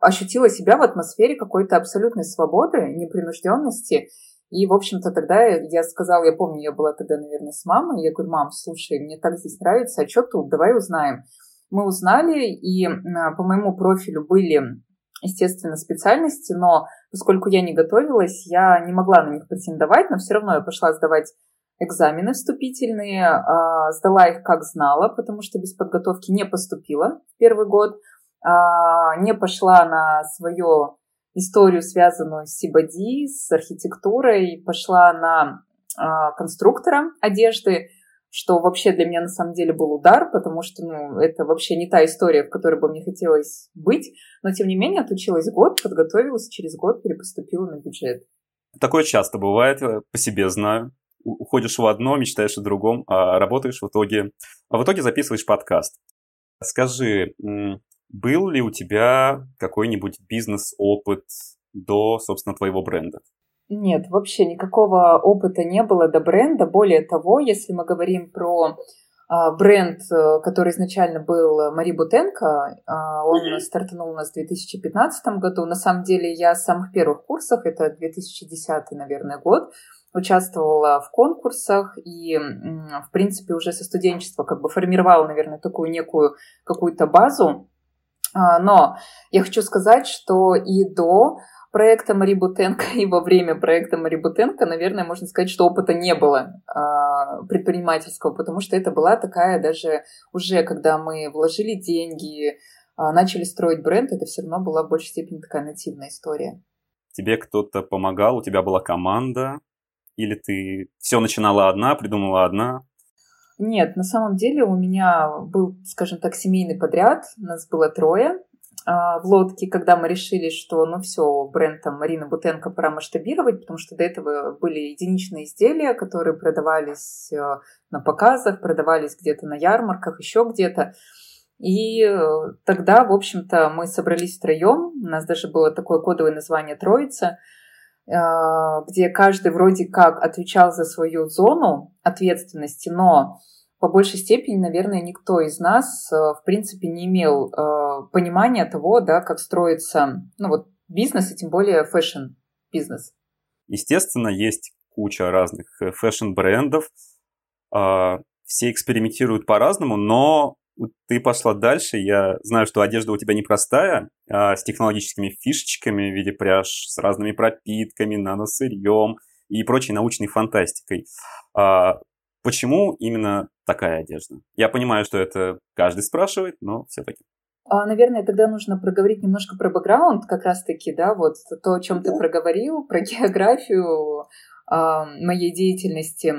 ощутила себя в атмосфере какой-то абсолютной свободы, непринужденности и, в общем-то, тогда я сказала, я помню, я была тогда, наверное, с мамой, я говорю, мам, слушай, мне так здесь нравится, а что тут, давай узнаем. Мы узнали, и по моему профилю были, естественно, специальности, но поскольку я не готовилась, я не могла на них претендовать, но все равно я пошла сдавать экзамены вступительные, а, сдала их как знала, потому что без подготовки не поступила первый год, а, не пошла на свое историю, связанную с Сибади, с архитектурой, пошла на э, конструктора одежды, что вообще для меня на самом деле был удар, потому что ну, это вообще не та история, в которой бы мне хотелось быть. Но тем не менее отучилась год, подготовилась, через год перепоступила на бюджет. Такое часто бывает, по себе знаю. Уходишь в одно, мечтаешь о другом, а работаешь в итоге... А в итоге записываешь подкаст. Скажи, был ли у тебя какой-нибудь бизнес-опыт до, собственно, твоего бренда? Нет, вообще никакого опыта не было до бренда. Более того, если мы говорим про а, бренд, э, который изначально был Мари Бутенко, а, он стартанул у нас в 2015 году. На самом деле я с самых первых курсов, это 2010, наверное, год, участвовала в конкурсах и, в принципе, уже со студенчества как бы формировала, наверное, такую некую какую-то базу а, но я хочу сказать, что и до проекта Мари Бутенко, и во время проекта Мари Бутенко, наверное, можно сказать, что опыта не было а, предпринимательского, потому что это была такая даже уже, когда мы вложили деньги, а, начали строить бренд, это все равно была в большей степени такая нативная история. Тебе кто-то помогал, у тебя была команда, или ты все начинала одна, придумала одна? Нет, на самом деле у меня был, скажем так, семейный подряд. Нас было трое в лодке, когда мы решили, что ну все, бренд там Марина Бутенко пора масштабировать, потому что до этого были единичные изделия, которые продавались э, на показах, продавались где-то на ярмарках, еще где-то. И э, тогда, в общем-то, мы собрались втроем. У нас даже было такое кодовое название «Троица». А, где каждый вроде как отвечал за свою зону ответственности, но по большей степени, наверное, никто из нас, э, в принципе, не имел э, понимания того, да, как строится ну, вот, бизнес, и тем более фэшн-бизнес. Естественно, есть куча разных э, фэшн-брендов, а, все экспериментируют по-разному, но ты пошла дальше. Я знаю, что одежда у тебя непростая, а с технологическими фишечками в виде пряж, с разными пропитками, наносырьем и прочей научной фантастикой. А почему именно такая одежда? Я понимаю, что это каждый спрашивает, но все-таки. А, наверное, тогда нужно проговорить немножко про бэкграунд, как раз-таки, да, вот то, о чем ты проговорил, про географию, моей деятельности.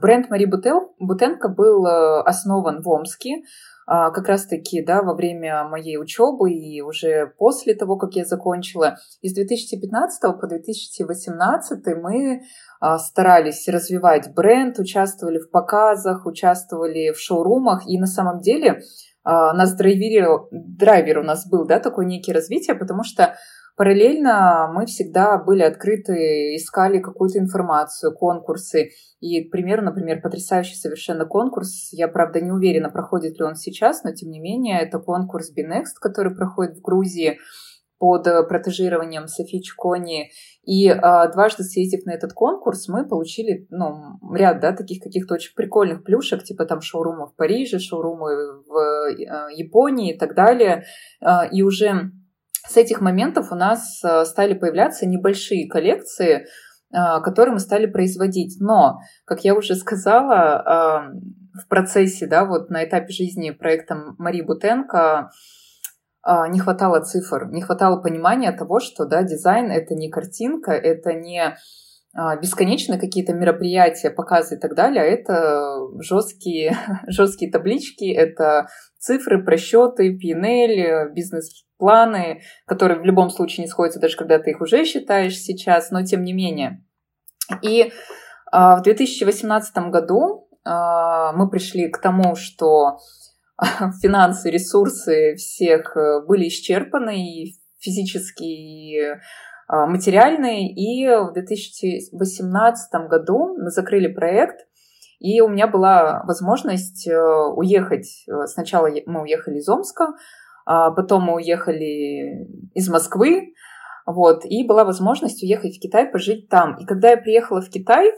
Бренд Мари Бутенко был э, основан в Омске а, как раз-таки да, во время моей учебы и уже после того, как я закончила. И с 2015 по 2018 мы а, старались развивать бренд, участвовали в показах, участвовали в шоурумах. И на самом деле а, нас драйверил, драйвер у нас был, да, такой некий развитие, потому что Параллельно мы всегда были открыты, искали какую-то информацию, конкурсы. И, к примеру, например, потрясающий совершенно конкурс, я, правда, не уверена, проходит ли он сейчас, но, тем не менее, это конкурс Binext, который проходит в Грузии под протежированием Софи Чкони. И а, дважды съездив на этот конкурс, мы получили ну, ряд да, таких каких-то очень прикольных плюшек, типа там шоурумы в Париже, шоурумы в а, Японии и так далее. А, и уже с этих моментов у нас э, стали появляться небольшие коллекции, э, которые мы стали производить. Но, как я уже сказала, э, в процессе, да, вот на этапе жизни проекта Марии Бутенко не хватало цифр, не хватало понимания того, что да, дизайн это не картинка, это не бесконечно какие-то мероприятия, показы и так далее, а это жесткие, жесткие таблички, это цифры, просчеты, PNL, бизнес-планы, которые в любом случае не сходятся, даже когда ты их уже считаешь сейчас, но тем не менее. И а, в 2018 году а, мы пришли к тому, что финансы, ресурсы всех э, были исчерпаны, и физически, и а, материальные. И в 2018 году мы закрыли проект, и у меня была возможность э, уехать. Э, сначала мы уехали из Омска, а потом мы уехали из Москвы, вот, и была возможность уехать в Китай, пожить там. И когда я приехала в Китай,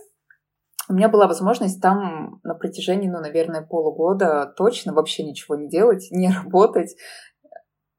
у меня была возможность там на протяжении, ну, наверное, полугода точно вообще ничего не делать, не работать,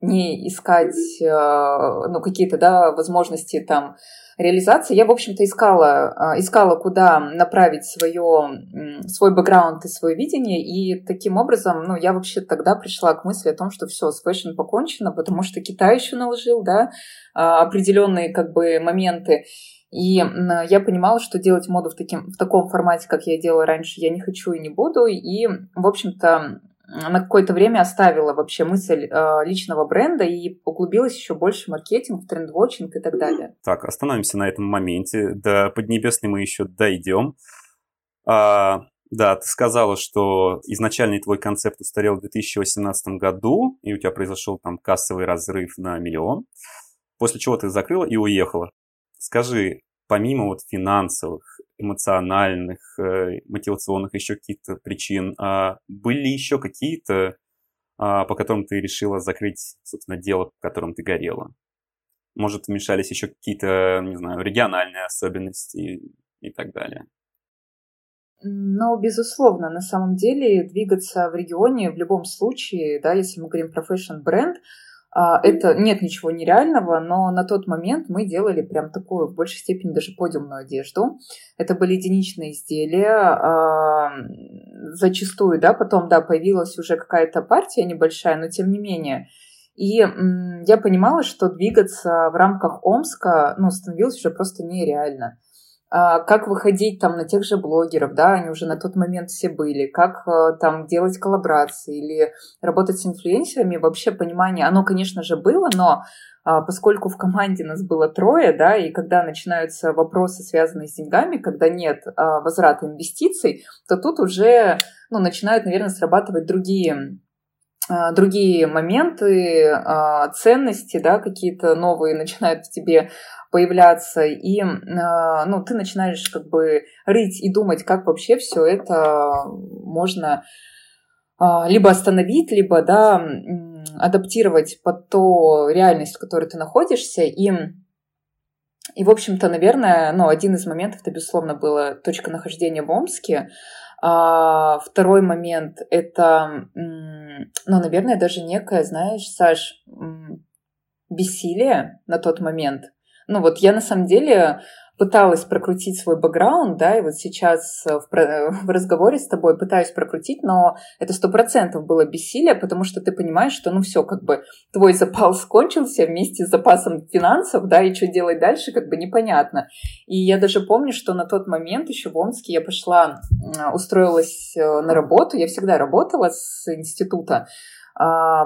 не искать, э, ну, какие-то, да, возможности там реализации, я, в общем-то, искала, а, искала, куда направить свое, свой бэкграунд и свое видение, и таким образом, ну, я вообще тогда пришла к мысли о том, что все, с фэшн покончено, потому что Китай еще наложил, да, а, определенные, как бы, моменты, и я понимала, что делать моду в, таким, в таком формате, как я делала раньше, я не хочу и не буду. И, в общем-то, на какое-то время оставила вообще мысль э, личного бренда и углубилась еще больше в маркетинг, в trend-watching и так далее. Так, остановимся на этом моменте. До Поднебесной мы еще дойдем. А, да, ты сказала, что изначальный твой концепт устарел в 2018 году, и у тебя произошел там кассовый разрыв на миллион, после чего ты закрыла и уехала. Скажи, помимо вот финансовых, эмоциональных, э, мотивационных еще каких-то причин, а были еще какие-то, а, по которым ты решила закрыть, собственно, дело, по которым ты горела? Может, вмешались еще какие-то, не знаю, региональные особенности и так далее? Ну, безусловно, на самом деле двигаться в регионе в любом случае, да, если мы говорим про фэшн-бренд, это нет ничего нереального, но на тот момент мы делали прям такую, в большей степени даже подиумную одежду. Это были единичные изделия, а, зачастую, да, потом, да, появилась уже какая-то партия небольшая, но тем не менее. И я понимала, что двигаться в рамках Омска, ну, становилось уже просто нереально. А, как выходить там на тех же блогеров, да, они уже на тот момент все были, как э, там делать коллаборации или работать с инфлюенсерами, вообще понимание, оно, конечно же, было, но а, поскольку в команде нас было трое, да, и когда начинаются вопросы, связанные с деньгами, когда нет а, возврата инвестиций, то тут уже, ну, начинают, наверное, срабатывать другие другие моменты, ценности, да, какие-то новые начинают в тебе появляться, и ну, ты начинаешь как бы рыть и думать, как вообще все это можно либо остановить, либо да, адаптировать под ту реальность, в которой ты находишься, и и, в общем-то, наверное, ну, один из моментов, это, безусловно, была точка нахождения в Омске. А второй момент — это, ну, наверное, даже некое, знаешь, Саш, бессилие на тот момент. Ну вот я на самом деле пыталась прокрутить свой бэкграунд, да, и вот сейчас в, в разговоре с тобой пытаюсь прокрутить, но это сто процентов было бессилие, потому что ты понимаешь, что, ну, все, как бы твой запал скончился вместе с запасом финансов, да, и что делать дальше, как бы непонятно. И я даже помню, что на тот момент еще в Омске я пошла, устроилась э, на работу, я всегда работала с института,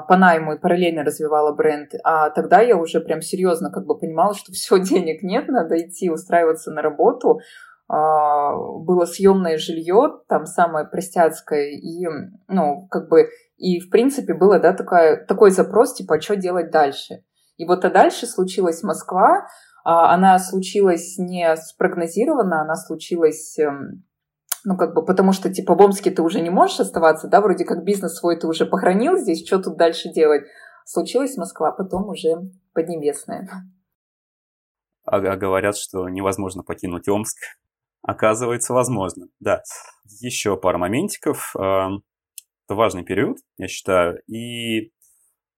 по найму и параллельно развивала бренд. А тогда я уже прям серьезно как бы понимала, что все, денег нет, надо идти устраиваться на работу. а, было съемное жилье, там самое простяцкое, и, ну, как бы, и, в принципе, было, да, такая, такой запрос, типа, а что делать дальше? И вот а дальше случилась Москва, а, она случилась не спрогнозирована, она случилась эм, ну, как бы, потому что, типа, в Омске ты уже не можешь оставаться, да, вроде как бизнес свой ты уже похоронил здесь, что тут дальше делать? Случилась Москва, потом уже Поднебесная. А, а говорят, что невозможно покинуть Омск. Оказывается, возможно, да. Еще пара моментиков. Это важный период, я считаю. И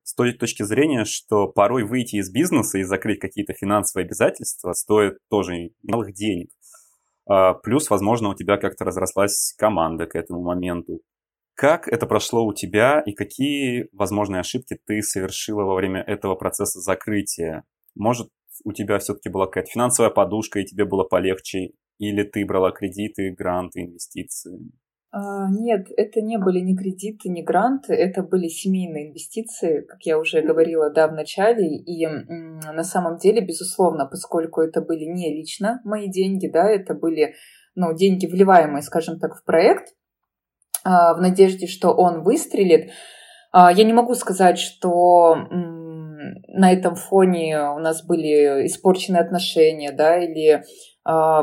с той точки зрения, что порой выйти из бизнеса и закрыть какие-то финансовые обязательства стоит тоже малых денег. А, плюс, возможно, у тебя как-то разрослась команда к этому моменту. Как это прошло у тебя и какие возможные ошибки ты совершила во время этого процесса закрытия? Может, у тебя все-таки была какая-то финансовая подушка, и тебе было полегче или ты брала кредиты, гранты, инвестиции? А, нет, это не были ни кредиты, ни гранты, это были семейные инвестиции, как я уже говорила, да, в начале. И на самом деле, безусловно, поскольку это были не лично мои деньги, да, это были ну, деньги, вливаемые, скажем так, в проект, а, в надежде, что он выстрелит. А, я не могу сказать, что на этом фоне у нас были испорчены отношения, да, или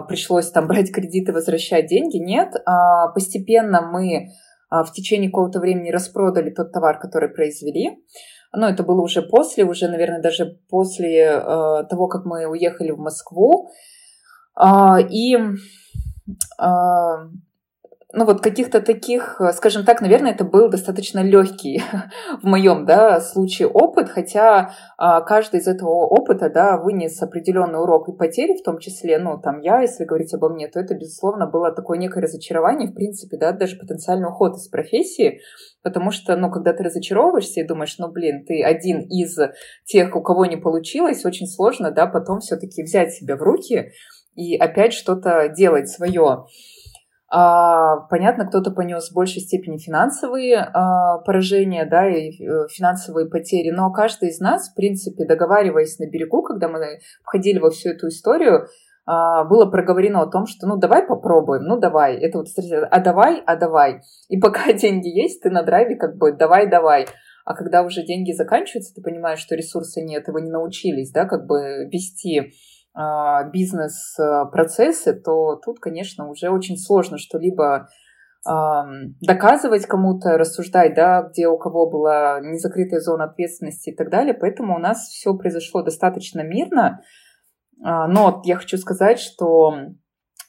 пришлось там брать кредиты, возвращать деньги. Нет, а, постепенно мы а, в течение какого-то времени распродали тот товар, который произвели. Но это было уже после, уже, наверное, даже после того, как мы уехали в Москву. И ну вот каких-то таких, э, скажем так, наверное, это был достаточно легкий в моем да, случае опыт, хотя а, каждый из этого опыта да, вынес определенный урок и потери, в том числе, ну там я, если говорить обо мне, то это, безусловно, было такое некое разочарование, в принципе, да, даже потенциальный уход из профессии, потому что, ну, когда ты разочаровываешься и думаешь, ну, блин, ты один из тех, у кого не получилось, очень сложно, да, потом все-таки взять себя в руки и опять что-то делать свое. А, понятно, кто-то понес в большей степени финансовые а, поражения, да, и э, финансовые потери, но каждый из нас, в принципе, договариваясь на берегу, когда мы входили во всю эту историю, а, было проговорено о том, что ну давай попробуем, ну давай, это вот, а давай, а давай. И пока деньги есть, ты на драйве как бы давай, давай. А когда уже деньги заканчиваются, ты понимаешь, что ресурса нет, и вы не научились, да, как бы вести бизнес-процессы, то тут, конечно, уже очень сложно что-либо доказывать кому-то, рассуждать, да, где у кого была незакрытая зона ответственности и так далее. Поэтому у нас все произошло достаточно мирно. А, но я хочу сказать, что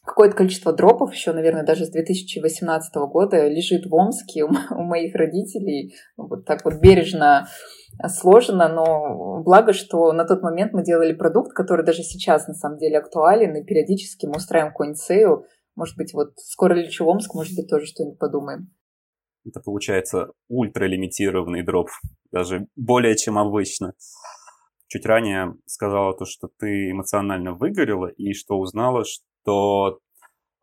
какое-то количество дропов еще, наверное, даже с 2018 года лежит в Омске у моих родителей. Вот так вот бережно сложено, но благо, что на тот момент мы делали продукт, который даже сейчас на самом деле актуален, и периодически мы устраиваем какой-нибудь сейл. Может быть, вот скоро лечу в Омск, может быть, тоже что-нибудь подумаем. Это получается ультралимитированный дроп, даже более чем обычно. Чуть ранее сказала то, что ты эмоционально выгорела и что узнала, что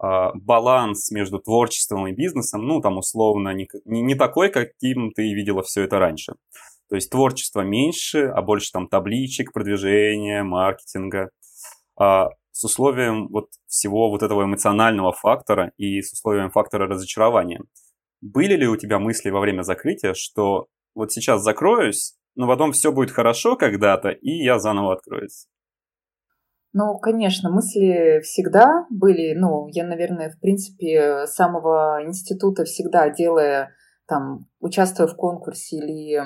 э, баланс между творчеством и бизнесом, ну, там, условно, не, не такой, каким ты видела все это раньше. То есть творчество меньше, а больше там табличек, продвижения, маркетинга. А с условием вот всего вот этого эмоционального фактора и с условием фактора разочарования. Были ли у тебя мысли во время закрытия, что вот сейчас закроюсь, но потом все будет хорошо когда-то, и я заново откроюсь? Ну, конечно, мысли всегда были. Ну, я, наверное, в принципе, с самого института всегда делая там, участвуя в конкурсе или,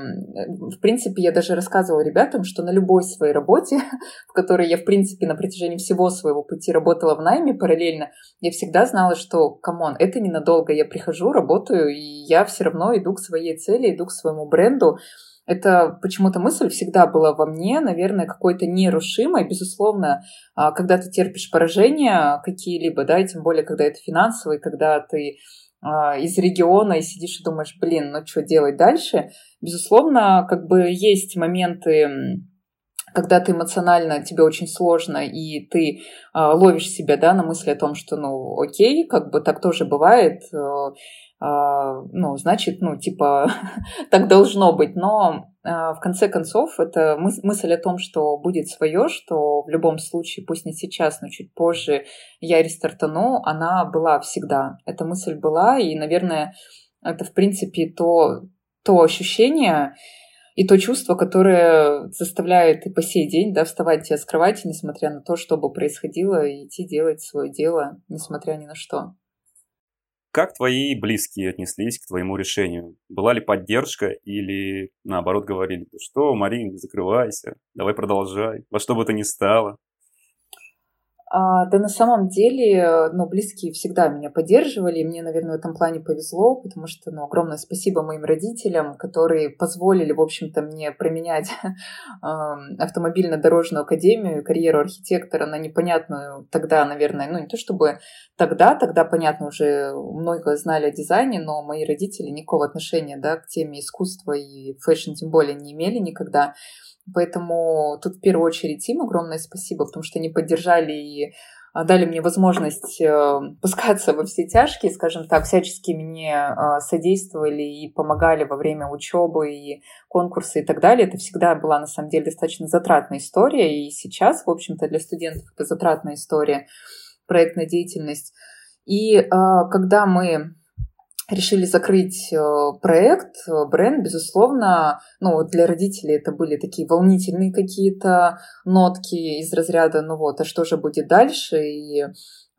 в принципе, я даже рассказывала ребятам, что на любой своей работе, в которой я, в принципе, на протяжении всего своего пути работала в найме параллельно, я всегда знала, что, come on, это ненадолго, я прихожу, работаю, и я все равно иду к своей цели, иду к своему бренду, это почему-то мысль всегда была во мне, наверное, какой-то нерушимой. Безусловно, а, когда ты терпишь поражения какие-либо, да, и тем более, когда это финансовые, когда ты из региона и сидишь и думаешь, блин, ну что делать дальше, безусловно, как бы есть моменты, когда ты эмоционально, тебе очень сложно, и ты э, ловишь себя, да, на мысли о том, что, ну, окей, как бы так тоже бывает. Э, ну, значит, ну, типа, так должно быть. Но в конце концов, это мысль о том, что будет свое, что в любом случае, пусть не сейчас, но чуть позже я рестартану, она была всегда. Эта мысль была, и, наверное, это, в принципе, то, то ощущение, и то чувство, которое заставляет и по сей день да, вставать с кровати, несмотря на то, что бы происходило, и идти делать свое дело, несмотря ни на что. Как твои близкие отнеслись к твоему решению? Была ли поддержка или наоборот говорили, что, Марин, не закрывайся, давай продолжай, во что бы то ни стало? А, да на самом деле, ну, близкие всегда меня поддерживали, и мне, наверное, в этом плане повезло, потому что, ну, огромное спасибо моим родителям, которые позволили, в общем-то, мне променять автомобильно-дорожную академию, карьеру архитектора на непонятную тогда, наверное, ну, не то чтобы тогда, тогда, понятно, уже много знали о дизайне, но мои родители никакого отношения, да, к теме искусства и fashion тем более не имели никогда. Поэтому тут в первую очередь им огромное спасибо, потому что они поддержали и а, дали мне возможность э, пускаться во все тяжкие, скажем так, всячески мне а, содействовали и помогали во время учебы и конкурса и так далее. Это всегда была, на самом деле, достаточно затратная история, и сейчас, в общем-то, для студентов это затратная история, проектная деятельность. И а, когда мы решили закрыть э, проект, э, бренд, безусловно, ну, для родителей это были такие волнительные какие-то нотки из разряда, ну вот, а что же будет дальше? И,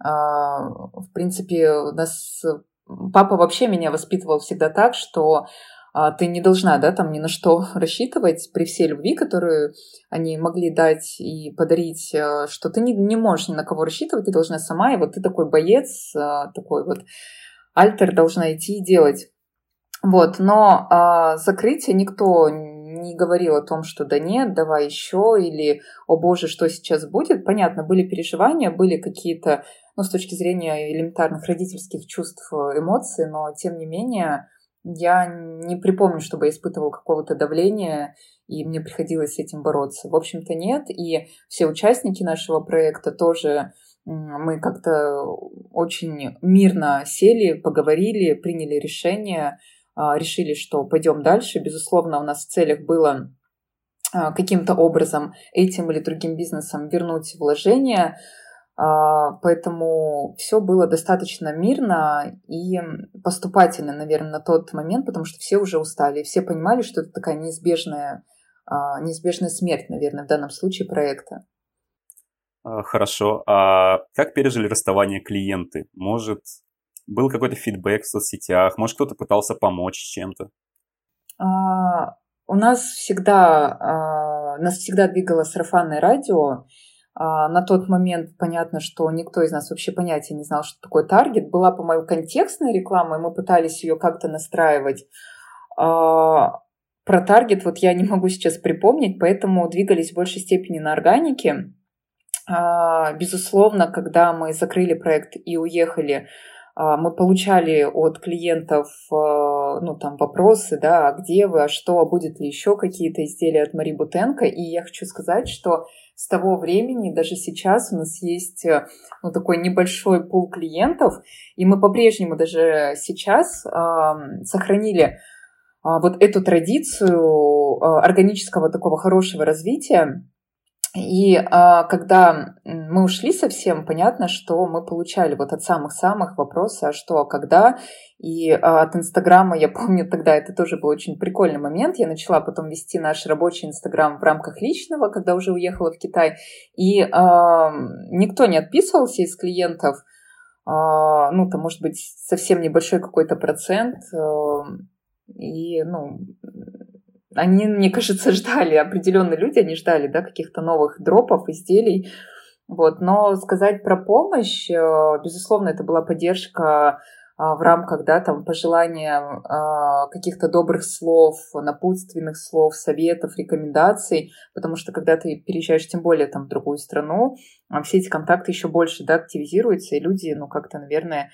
а, в принципе, у нас папа вообще меня воспитывал всегда так, что а, ты не должна, да, там ни на что рассчитывать при всей любви, которую они могли дать и подарить, э, что ты не, не можешь ни на кого рассчитывать, ты должна сама, и вот ты такой боец, такой вот альтер должна идти и делать. Вот, но а, закрытие никто не говорил о том, что да нет, давай еще, или о боже, что сейчас будет. Понятно, были переживания, были какие-то, ну, с точки зрения элементарных родительских чувств, эмоций, но тем не менее я не припомню, чтобы я испытывала какого-то давления, и мне приходилось с этим бороться. В общем-то, нет. И все участники нашего проекта тоже мы как-то очень мирно сели, поговорили, приняли решение, а, решили, что пойдем дальше. Безусловно, у нас в целях было а, каким-то образом этим или другим бизнесом вернуть вложения. А, поэтому все было достаточно мирно и поступательно, наверное, на тот момент, потому что все уже устали, все понимали, что это такая неизбежная, неизбежная смерть, наверное, в данном случае проекта. А, хорошо. А как пережили расставание клиенты? Может, был какой-то фидбэк в соцсетях? Может, кто-то пытался помочь чем-то? А, у нас всегда, а, нас всегда двигало сарафанное радио. А, на тот момент понятно, что никто из нас вообще понятия не знал, что такое таргет. Была, по-моему, контекстная реклама, и мы пытались ее как-то настраивать. А, про таргет вот я не могу сейчас припомнить, поэтому двигались в большей степени на органике. А, безусловно, когда мы закрыли проект и уехали, а, мы получали от клиентов а, ну, там, вопросы, да, а где вы, а что, а будет ли еще какие-то изделия от Мари Бутенко. И я хочу сказать, что с того времени, даже сейчас у нас есть ну, такой небольшой пул клиентов, и мы по-прежнему даже сейчас э, сохранили э, вот эту традицию э, органического такого хорошего развития, и а, когда мы ушли совсем, понятно, что мы получали вот от самых-самых вопросы, а что, а когда. И а, от Инстаграма, я помню тогда, это тоже был очень прикольный момент. Я начала потом вести наш рабочий Инстаграм в рамках личного, когда уже уехала в Китай. И а, никто не отписывался из клиентов. А, ну, там, может быть, совсем небольшой какой-то процент. А, и, ну, они, мне кажется, ждали, определенные люди, они ждали, да, каких-то новых дропов, изделий, вот, но сказать про помощь, э, безусловно, это была поддержка а, в рамках, да, там, пожелания а, каких-то добрых слов, напутственных слов, советов, рекомендаций, потому что когда ты переезжаешь, тем более, там, в другую страну, а, все эти контакты еще больше, да, активизируются, и люди, ну, как-то, наверное,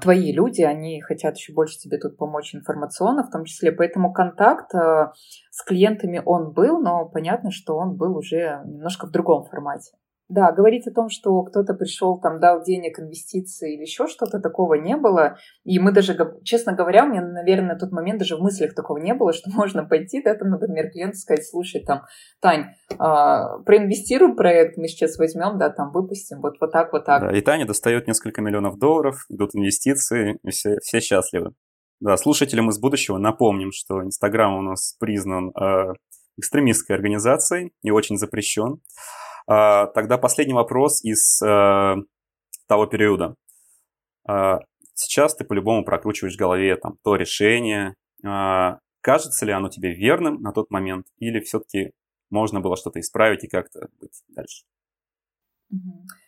твои люди, они хотят еще больше тебе тут помочь информационно, в том числе. Поэтому контакт а, с клиентами он был, но понятно, что он был уже немножко в другом формате. Да, говорить о том, что кто-то пришел, там, дал денег, инвестиции или еще что-то, такого не было. И мы даже, честно говоря, у меня, наверное, на тот момент даже в мыслях такого не было, что можно пойти, да, там, например, клиенту сказать, слушай, там, Тань, а, проинвестируй проект, мы сейчас возьмем, да, там, выпустим, вот, вот так, вот так. Да, и Таня достает несколько миллионов долларов, идут инвестиции, и все, все счастливы. Да, слушателям из будущего напомним, что Инстаграм у нас признан э, экстремистской организацией и очень запрещен. А, тогда последний вопрос из э, того периода. А, сейчас ты по-любому прокручиваешь в голове там, то решение. А, кажется ли оно тебе верным на тот момент, или все-таки можно было что-то исправить и как-то быть дальше?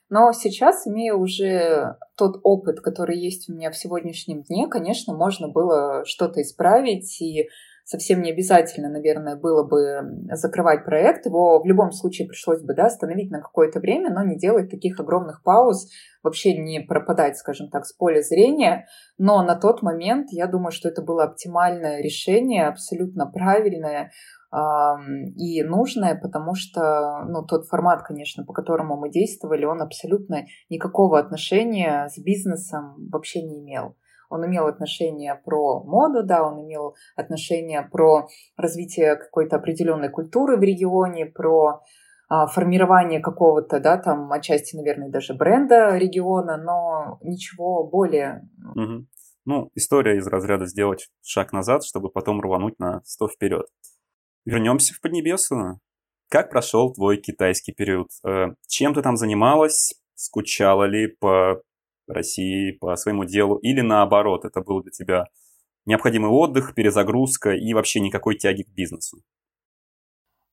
Но сейчас, имея уже тот опыт, который есть у меня в сегодняшнем дне, конечно, можно было что-то исправить и совсем не обязательно, наверное, было бы закрывать проект. Его в любом случае пришлось бы да, остановить на какое-то время, но не делать таких огромных пауз, вообще не пропадать, скажем так, с поля зрения. Но на тот момент я думаю, что это было оптимальное решение, абсолютно правильное и нужное, потому что ну, тот формат, конечно, по которому мы действовали, он абсолютно никакого отношения с бизнесом вообще не имел. Он имел отношение про моду, да, он имел отношение про развитие какой-то определенной культуры в регионе, про а, формирование какого-то, да, там отчасти, наверное, даже бренда региона, но ничего более. Угу. Ну, история из разряда сделать шаг назад, чтобы потом рвануть на 100 вперед. Вернемся в Поднебесную. Как прошел твой китайский период? Э, чем ты там занималась? Скучала ли по России по своему делу, или наоборот, это был для тебя необходимый отдых, перезагрузка и вообще никакой тяги к бизнесу?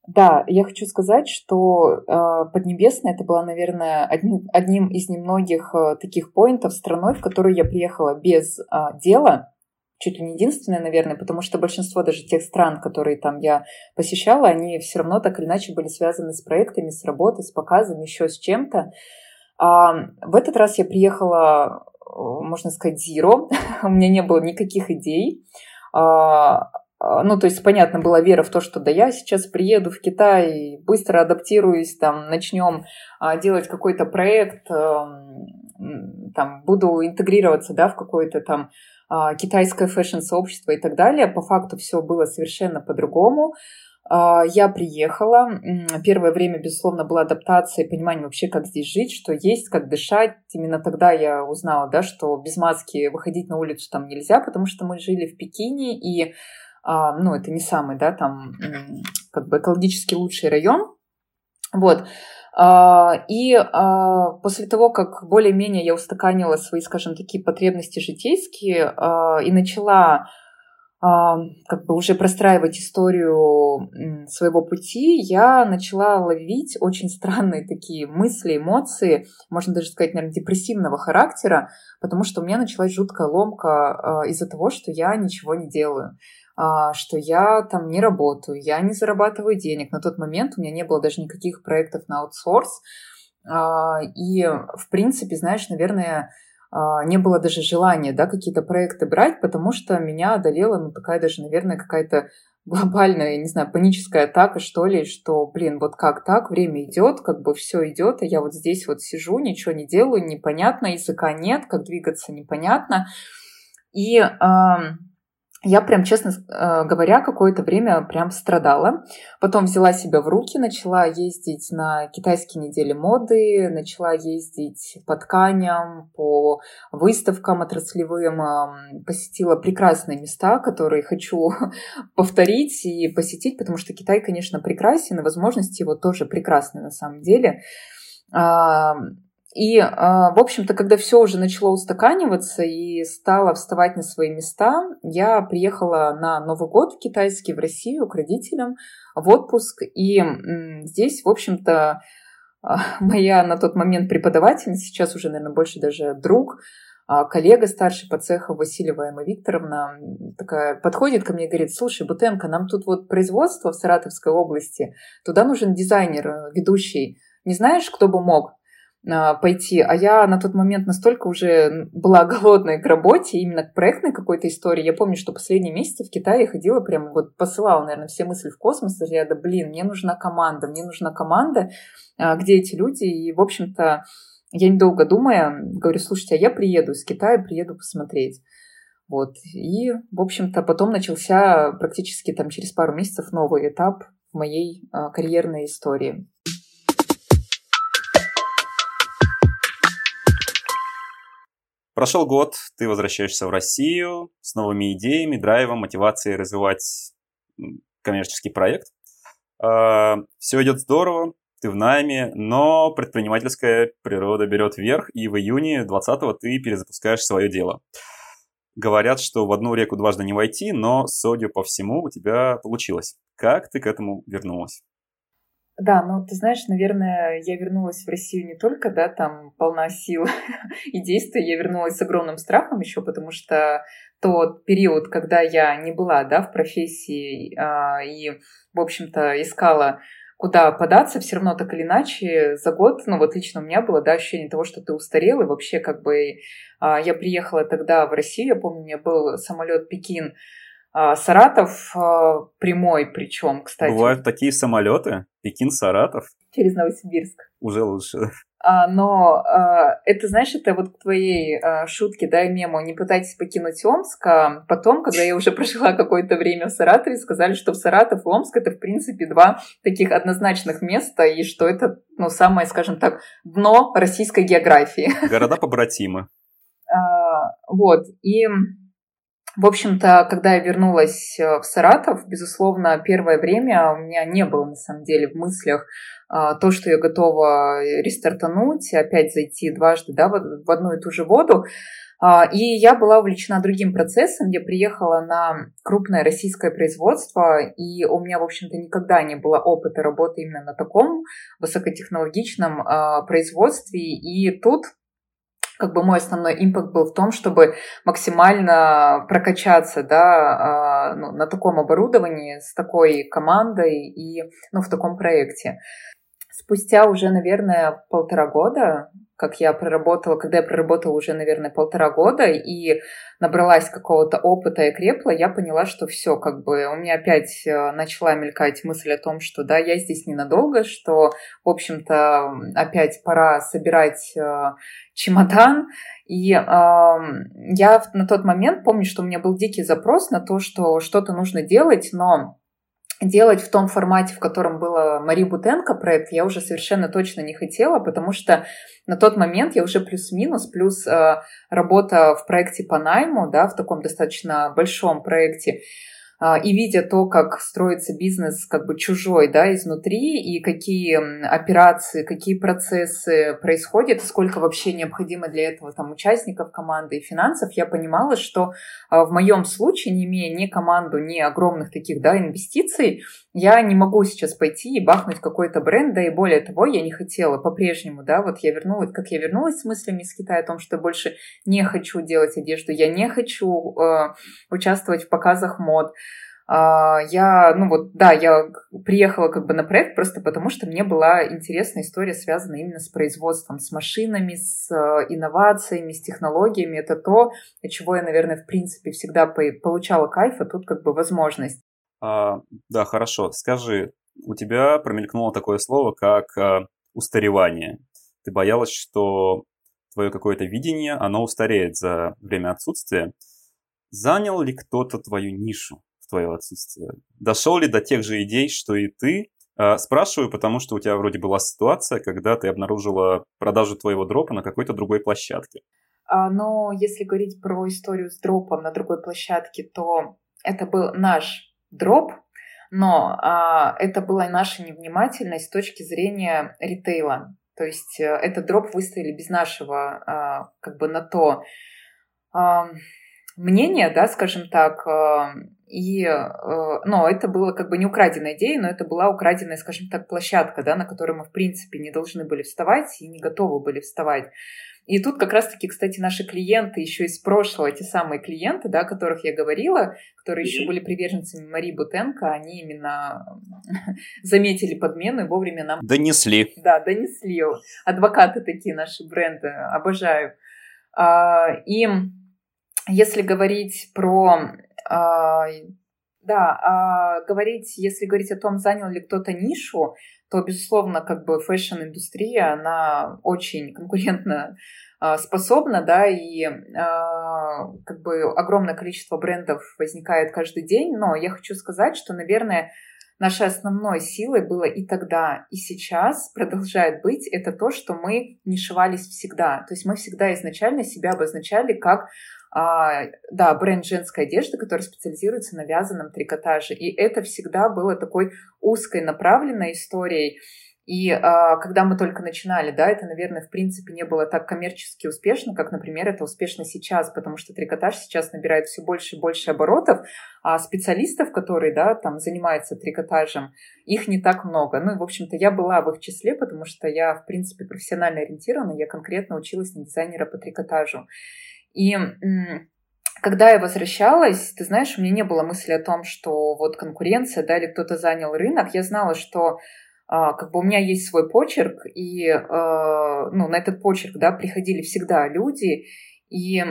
Да, я хочу сказать, что э, Поднебесная это была, наверное, одним, одним из немногих э, таких поинтов страной, в которую я приехала без э, дела, чуть ли не единственное, наверное, потому что большинство даже тех стран, которые там я посещала, они все равно так или иначе были связаны с проектами, с работой, с показами, еще с чем-то. А, в этот раз я приехала, можно сказать, zero. У меня не было никаких идей. А, а, ну, то есть, понятно, была вера в то, что да, я сейчас приеду в Китай, быстро адаптируюсь, там, начнем делать какой-то проект, там, буду интегрироваться, да, в какое-то там китайское фэшн-сообщество и так далее. По факту все было совершенно по-другому. А, я приехала. Первое время, безусловно, была адаптация и понимание вообще, как здесь жить, что есть, как дышать. Именно тогда я узнала, да, что без маски выходить на улицу там нельзя, потому что мы жили в Пекине, и, а, ну, это не самый, да, там, как бы экологически лучший район. Вот. А, и после того, как более-менее я устаканила свои, скажем, такие потребности житейские и начала как бы уже простраивать историю своего пути, я начала ловить очень странные такие мысли, эмоции, можно даже сказать, наверное, депрессивного характера, потому что у меня началась жуткая ломка а, из-за того, что я ничего не делаю а, что я там не работаю, я не зарабатываю денег. На тот момент у меня не было даже никаких проектов на аутсорс. А, и, в принципе, знаешь, наверное, а, не было даже желания, да, какие-то проекты брать, потому что меня одолела, ну, такая даже, наверное, какая-то глобальная, я не знаю, паническая атака, что ли, что, блин, вот как так, время идет, как бы все идет, а я вот здесь вот сижу, ничего не делаю, непонятно, языка нет, как двигаться непонятно. И э, я прям, честно э, говоря, какое-то время прям страдала. Потом взяла себя в руки, начала ездить на китайские недели моды, начала ездить по тканям, по выставкам отраслевым, посетила прекрасные места, которые хочу повторить и посетить, потому что Китай, конечно, прекрасен, и возможности его тоже прекрасны на самом деле. И, а, в общем-то, когда все уже начало устаканиваться и стало вставать на свои места, я приехала на Новый год в китайский, в Россию к родителям в отпуск. И здесь, в общем-то, а, моя на тот момент преподавательница, сейчас уже, наверное, больше даже друг, а, коллега старший по цеху Васильева Эмма Викторовна такая подходит ко мне и говорит, слушай, Бутенко, нам тут вот производство в Саратовской области, туда нужен дизайнер, ведущий. Не знаешь, кто бы мог? А, пойти. А я на тот момент настолько уже была голодной к работе, именно к проектной какой-то истории. Я помню, что последние месяцы в Китае ходила прям вот посылала, наверное, все мысли в космос. Я да, блин, мне нужна команда, мне нужна команда, а, где эти люди. И, в общем-то, я недолго думая, говорю, слушайте, а я приеду из Китая, приеду посмотреть. Вот. И, в общем-то, потом начался практически там через пару месяцев новый этап моей а, карьерной истории. Прошел год, ты возвращаешься в Россию с новыми идеями, драйвом, мотивацией развивать коммерческий проект. А, Все идет здорово, ты в найме, но предпринимательская природа берет верх, и в июне 20-го ты перезапускаешь свое дело. Говорят, что в одну реку дважды не войти, но, судя по всему, у тебя получилось. Как ты к этому вернулась? Да, ну ты знаешь, наверное, я вернулась в Россию не только, да, там полна сил и действий, я вернулась с огромным страхом еще, потому что тот период, когда я не была, да, в профессии а, и, в общем-то, искала куда податься, все равно так или иначе за год, ну вот лично у меня было, да, ощущение того, что ты устарел, и вообще как бы а, я приехала тогда в Россию, я помню, у меня был самолет Пекин, Саратов а, прямой, причем, кстати. Бывают такие самолеты? Пекин-Саратов? Через Новосибирск. Уже лучше. А, но а, это, знаешь, это вот к твоей а, шутке, да, и мему, не пытайтесь покинуть Омск. А потом, когда я уже прожила какое-то время в Саратове, сказали, что в Саратов и Омск это, в принципе, два таких однозначных места, и что это, ну, самое, скажем так, дно российской географии. Города-побратимы. А, вот, и в общем-то, когда я вернулась э, в Саратов, безусловно, первое время у меня не было, на самом деле, в мыслях а, то, что я готова рестартануть, опять зайти дважды да, в одну и ту же воду. А, и я была увлечена другим процессом. Я приехала на крупное российское производство, и у меня, в общем-то, никогда не было опыта работы именно на таком высокотехнологичном а, производстве. И тут как бы мой основной импакт был в том, чтобы максимально прокачаться да, а, ну, на таком оборудовании, с такой командой и ну, в таком проекте. Спустя уже, наверное, полтора года как я проработала, когда я проработала уже, наверное, полтора года и набралась какого-то опыта и крепла, я поняла, что все, как бы у меня опять э, начала мелькать мысль о том, что да, я здесь ненадолго, что, в общем-то, опять пора собирать э, чемодан. И э, я на тот момент помню, что у меня был дикий запрос на то, что что-то нужно делать, но делать в том формате, в котором было Мари Бутенко проект, я уже совершенно точно не хотела, потому что на тот момент я уже плюс-минус, плюс э, работа в проекте по найму, да, в таком достаточно большом проекте, и видя то, как строится бизнес как бы чужой, да, изнутри, и какие операции, какие процессы происходят, сколько вообще необходимо для этого там участников команды и финансов, я понимала, что а, в моем случае, не имея ни команду, ни огромных таких, да, инвестиций, я не могу сейчас пойти и бахнуть какой-то бренд, да и более того, я не хотела по-прежнему, да, вот я вернулась, как я вернулась с мыслями из Китая о том, что больше не хочу делать одежду, я не хочу э, участвовать в показах мод, а, я, ну вот, да, я приехала как бы на проект просто потому, что мне была интересная история, связанная именно с производством, с машинами, с э, инновациями, с технологиями. Это то, от чего я, наверное, в принципе всегда получала кайф, а тут как бы возможность. А, да, хорошо. Скажи, у тебя промелькнуло такое слово, как а, устаревание. Ты боялась, что твое какое-то видение, оно устареет за время отсутствия. Занял ли кто-то твою нишу? твое отсутствие? Дошел ли до тех же идей, что и ты? А, спрашиваю, потому что у тебя вроде была ситуация, когда ты обнаружила продажу твоего дропа на какой-то другой площадке. А, но если говорить про историю с дропом на другой площадке, то это был наш дроп, но а, это была наша невнимательность с точки зрения ритейла. То есть э, этот дроп выставили без нашего а, как бы на то а, мнения, да, скажем так, а, и, э, но это было как бы не украденная идея, но это была украденная, скажем так, площадка, да, на которой мы, в принципе, не должны были вставать и не готовы были вставать. И тут как раз-таки, кстати, наши клиенты еще из прошлого, те самые клиенты, да, о которых я говорила, которые еще были приверженцами Марии Бутенко, они именно заметили подмену и вовремя нам... Донесли. Да, донесли. Адвокаты такие наши бренды, обожаю. А, и если говорить про... А, да, а, говорить, если говорить о том, занял ли кто-то нишу, то, безусловно, как бы fashion-индустрия, она очень конкурентно а, способна, да, и а, как бы огромное количество брендов возникает каждый день, но я хочу сказать, что, наверное, нашей основной силой было и тогда, и сейчас продолжает быть, это то, что мы нишевались всегда. То есть мы всегда изначально себя обозначали как а, да, бренд женской одежды, который специализируется на вязаном трикотаже. И это всегда было такой узкой направленной историей. И а, когда мы только начинали, да, это, наверное, в принципе не было так коммерчески успешно, как, например, это успешно сейчас, потому что трикотаж сейчас набирает все больше и больше оборотов, а специалистов, которые, да, там занимаются трикотажем, их не так много. Ну и, в общем-то, я была в их числе, потому что я, в принципе, профессионально ориентирована, я конкретно училась на дизайнера по трикотажу. И когда я возвращалась, ты знаешь, у меня не было мысли о том, что вот конкуренция, да, или кто-то занял рынок. Я знала, что а, как бы у меня есть свой почерк, и а, ну, на этот почерк, да, приходили всегда люди, и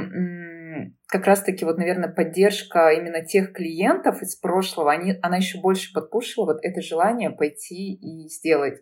как раз-таки вот, наверное, поддержка именно тех клиентов из прошлого, они, она еще больше подпушила вот это желание пойти и сделать.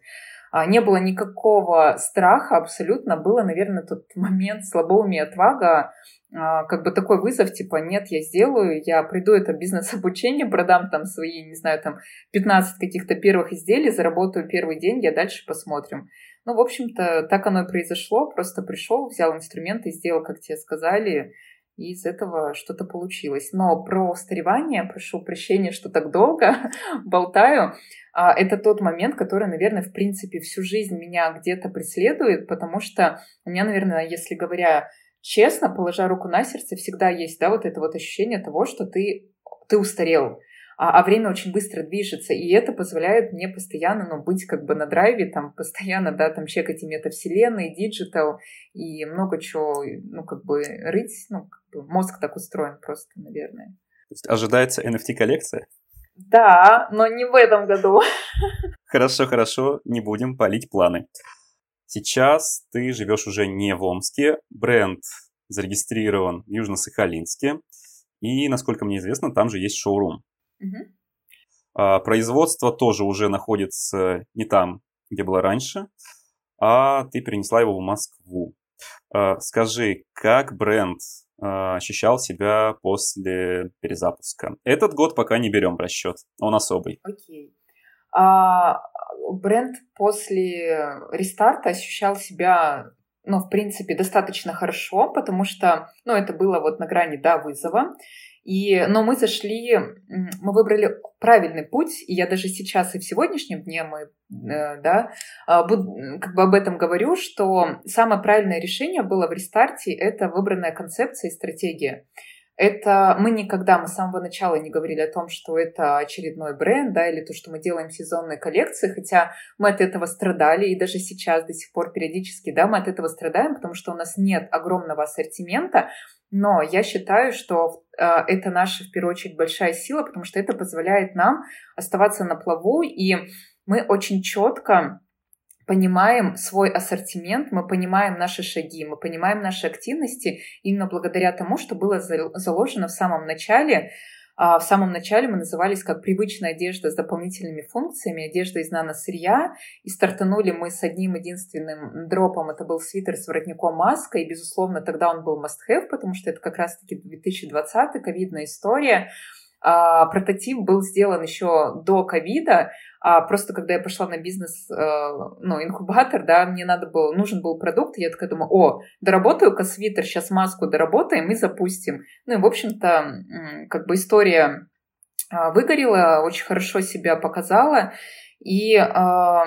А, не было никакого страха абсолютно, было, наверное, тот момент слабоумия, отвага, а, как бы такой вызов, типа, нет, я сделаю, я приду это бизнес-обучение, продам там свои, не знаю, там 15 каких-то первых изделий, заработаю первый день, я дальше посмотрим. Ну, в общем-то, так оно и произошло, просто пришел, взял инструменты, сделал, как тебе сказали, и из этого что-то получилось. Но про устаревание, прошу прощения, что так долго болтаю, а, это тот момент, который, наверное, в принципе всю жизнь меня где-то преследует, потому что у меня, наверное, если говоря честно, положа руку на сердце, всегда есть, да, вот это вот ощущение того, что ты, ты устарел, а, а время очень быстро движется, и это позволяет мне постоянно, ну, быть как бы на драйве, там, постоянно, да, там, чекать и метавселенные, digital, и много чего, ну, как бы рыть, ну, как бы мозг так устроен просто, наверное. То есть ожидается NFT-коллекция? Да, но не в этом году. Хорошо, хорошо, не будем палить планы. Сейчас ты живешь уже не в Омске, бренд зарегистрирован в Южно-Сахалинске, и, насколько мне известно, там же есть шоурум. Угу. производство тоже уже находится не там, где было раньше, а ты перенесла его в Москву. А, скажи, как бренд а, ощущал себя после перезапуска. Этот год пока не берем в расчет, он особый. Окей. А, бренд после рестарта ощущал себя, ну, в принципе, достаточно хорошо, потому что, ну, это было вот на грани, да, вызова. И, но мы зашли, мы выбрали правильный путь, и я даже сейчас и в сегодняшнем дне мы, э, да, а, как бы об этом говорю, что самое правильное решение было в рестарте, это выбранная концепция и стратегия. Это мы никогда, мы с самого начала не говорили о том, что это очередной бренд, да, или то, что мы делаем сезонные коллекции, хотя мы от этого страдали, и даже сейчас до сих пор периодически, да, мы от этого страдаем, потому что у нас нет огромного ассортимента, но я считаю, что э, это наша, в первую очередь, большая сила, потому что это позволяет нам оставаться на плаву, и мы очень четко понимаем свой ассортимент, мы понимаем наши шаги, мы понимаем наши активности именно благодаря тому, что было заложено в самом начале. А в самом начале мы назывались как привычная одежда с дополнительными функциями, одежда из наносырья. И стартанули мы с одним единственным дропом. Это был свитер с воротником маска. И, безусловно, тогда он был must-have, потому что это как раз-таки 2020 ковидная история. А, прототип был сделан еще до ковида, а просто когда я пошла на бизнес, э, ну, инкубатор, да, мне надо было, нужен был продукт, я такая думаю, о, доработаю-ка свитер, сейчас маску доработаем и запустим. Ну и, в общем-то, как бы история а, выгорела, очень хорошо себя показала, и а,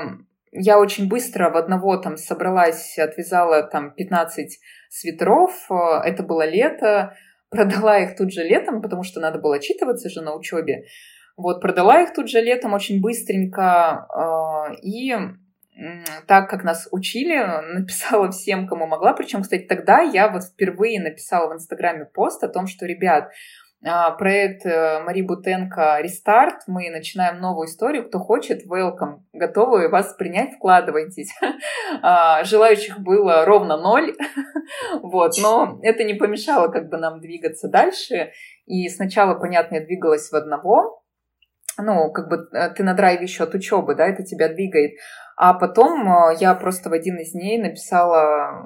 я очень быстро в одного там собралась, отвязала там 15 свитеров, это было лето, продала их тут же летом, потому что надо было отчитываться же на учебе. Вот, продала их тут же летом очень быстренько. Э, и так, как нас учили, написала всем, кому могла. Причем, кстати, тогда я вот впервые написала в Инстаграме пост о том, что, ребят, а, проект э, Мари Бутенко «Рестарт». Мы начинаем новую историю. Кто хочет, welcome. Готовы вас принять, вкладывайтесь. А, желающих было ровно ноль. Вот, но это не помешало как бы нам двигаться дальше. И сначала, понятно, я двигалась в одного, ну, как бы э, ты на драйве еще от учебы, да, это тебя двигает. А потом э, я просто в один из дней написала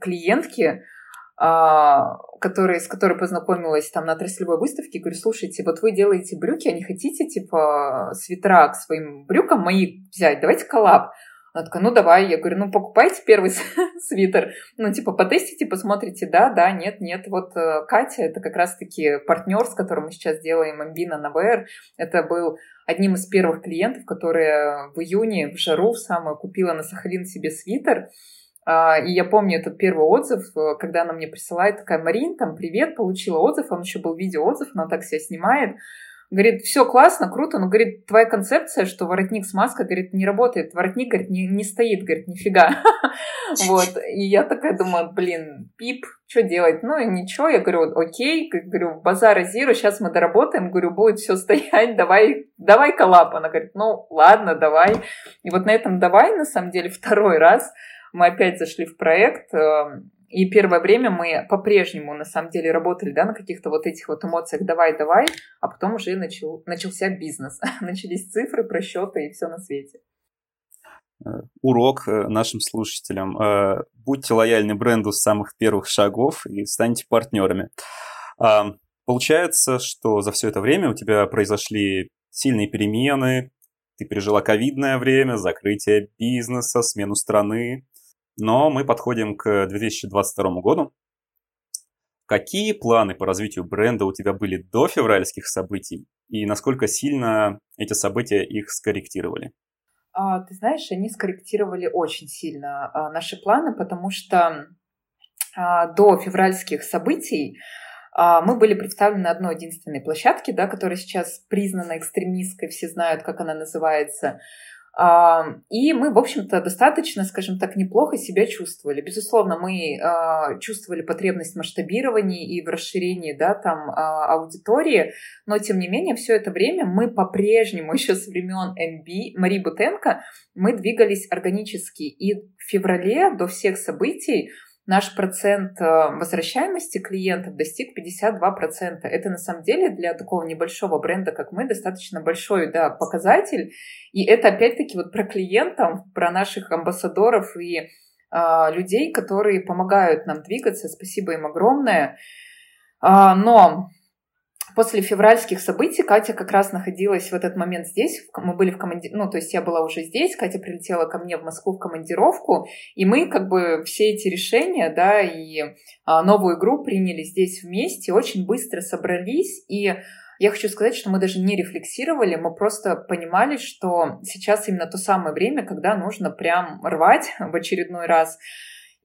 клиентке, а, который, с которой познакомилась там на отраслевой выставке, говорю, слушайте, вот вы делаете брюки, а не хотите, типа, свитера к своим брюкам мои взять? Давайте коллаб. Она такая, ну давай. Я говорю, ну покупайте первый свитер. Ну типа потестите, посмотрите, да, да, нет, нет. Вот э, Катя, это как раз-таки партнер, с которым мы сейчас делаем Амбина на ВР. Это был одним из первых клиентов, которые в июне в жару в самую купила на Сахалин себе свитер. А, и я помню этот первый отзыв, э, когда она мне присылает такая, Марин, там, привет, получила отзыв, он еще был видеоотзыв, она так себя снимает. Говорит, все классно, круто, но, говорит, твоя концепция, что воротник с маской, говорит, не работает. Воротник, говорит, не, не стоит, говорит, нифига. Вот. И я такая думаю, блин, пип, что делать? Ну и ничего, я говорю, окей, говорю, базар зиру, сейчас мы доработаем, говорю, будет все стоять, давай, давай коллап. Она говорит, ну ладно, давай. И вот на этом давай, на самом деле, второй раз мы опять зашли в проект, эм, и первое время мы по-прежнему, на самом деле, работали да, на каких-то вот этих вот эмоциях «давай-давай», а потом уже начал, начался бизнес. Начались цифры, просчеты и все на свете. Э, урок э, нашим слушателям. Э, будьте лояльны бренду с самых первых шагов и станьте партнерами. Получается, что за все это время у тебя произошли сильные перемены, ты пережила ковидное время, закрытие бизнеса, смену страны, но мы подходим к 2022 году. Какие планы по развитию бренда у тебя были до февральских событий и насколько сильно эти события их скорректировали? А, ты знаешь, они скорректировали очень сильно а, наши планы, потому что а, до февральских событий а, мы были представлены на одной единственной площадке, да, которая сейчас признана экстремистской, все знают, как она называется. И мы, в общем-то, достаточно, скажем так, неплохо себя чувствовали. Безусловно, мы а, чувствовали потребность в масштабировании и в расширении да, там, а, аудитории, но, тем не менее, все это время мы по-прежнему, еще с времен МБ, Мари Бутенко, мы двигались органически. И в феврале до всех событий наш процент э, возвращаемости клиентов достиг 52%. Это на самом деле для такого небольшого бренда, как мы, достаточно большой да, показатель. И это опять-таки вот про клиентов, про наших амбассадоров и а, людей, которые помогают нам двигаться. Спасибо им огромное. А, но После февральских событий Катя как раз находилась в этот момент здесь. Мы были в команде... Ну, то есть я была уже здесь, Катя прилетела ко мне в Москву в командировку, и мы как бы все эти решения, да, и а, новую игру приняли здесь вместе, очень быстро собрались, и я хочу сказать, что мы даже не рефлексировали, мы просто понимали, что сейчас именно то самое время, когда нужно прям рвать в очередной раз.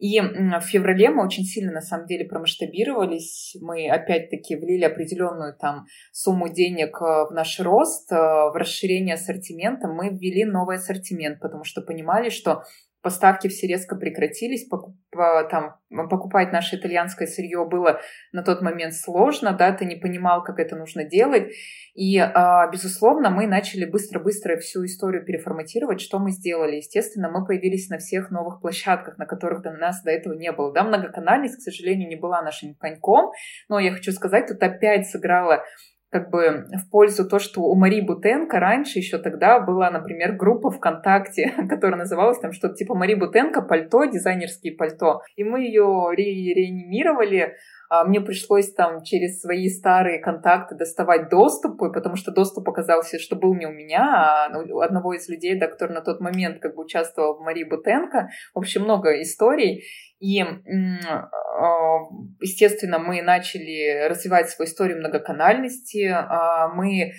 И в феврале мы очень сильно, на самом деле, промасштабировались. Мы, опять-таки, влили определенную там сумму денег э, в наш рост, э, в расширение ассортимента. Мы ввели новый ассортимент, потому что понимали, что поставки все резко прекратились, покуп, там, покупать наше итальянское сырье было на тот момент сложно, да, ты не понимал, как это нужно делать. И, а, безусловно, мы начали быстро-быстро всю историю переформатировать. Что мы сделали? Естественно, мы появились на всех новых площадках, на которых до нас до этого не было. Да, многоканальность, к сожалению, не была нашим коньком, но я хочу сказать, тут опять сыграла как бы в пользу то, что у Марии Бутенко раньше еще тогда была, например, группа ВКонтакте, которая называлась там что-то типа Мари Бутенко пальто, дизайнерские пальто. И мы ее ре реанимировали, мне пришлось там через свои старые контакты доставать доступы, потому что доступ оказался, что был не у меня, а у одного из людей, да, который на тот момент как бы участвовал в Марии Бутенко. В общем, много историй. И, а, естественно, мы начали развивать свою историю многоканальности. А, мы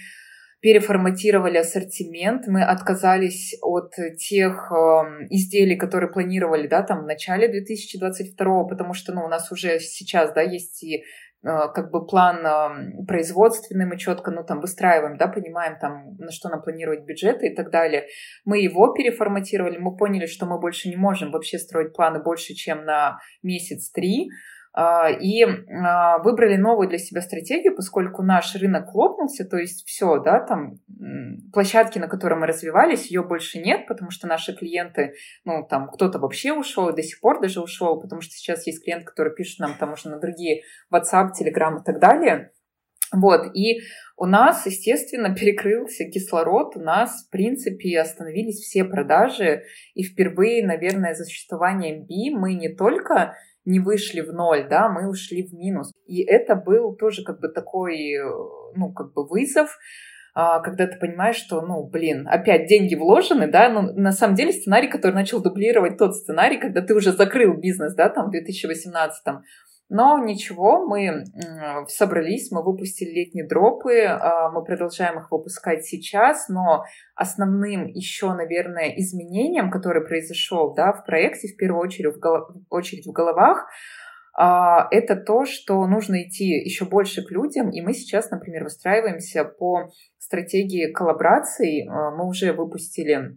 переформатировали ассортимент, мы отказались от тех э, изделий, которые планировали, да, там в начале 2022, потому что, ну, у нас уже сейчас, да, есть и как бы план производственный мы четко, ну, там, выстраиваем, да, понимаем, там, на что нам планировать бюджеты и так далее. Мы его переформатировали, мы поняли, что мы больше не можем вообще строить планы больше, чем на месяц-три, и а, выбрали новую для себя стратегию, поскольку наш рынок лопнулся, то есть все, да, там площадки, на которой мы развивались, ее больше нет, потому что наши клиенты, ну, там кто-то вообще ушел, до сих пор даже ушел, потому что сейчас есть клиент, который пишет нам там уже на другие WhatsApp, Telegram и так далее. Вот, и у нас, естественно, перекрылся кислород, у нас, в принципе, остановились все продажи, и впервые, наверное, за существование MB мы не только не вышли в ноль, да, мы ушли в минус. И это был тоже как бы такой, э, ну, как бы вызов, а, когда ты понимаешь, что, ну, блин, опять деньги вложены, да, но на самом деле сценарий, который начал дублировать тот сценарий, когда ты уже закрыл бизнес, да, там, в 2018 но ничего, мы собрались, мы выпустили летние дропы, а, мы продолжаем их выпускать сейчас, но основным еще, наверное, изменением, которое произошел да, в проекте, в первую очередь в, голов... очередь в головах, а, это то, что нужно идти еще больше к людям, и мы сейчас, например, выстраиваемся по стратегии коллабораций. А, мы уже выпустили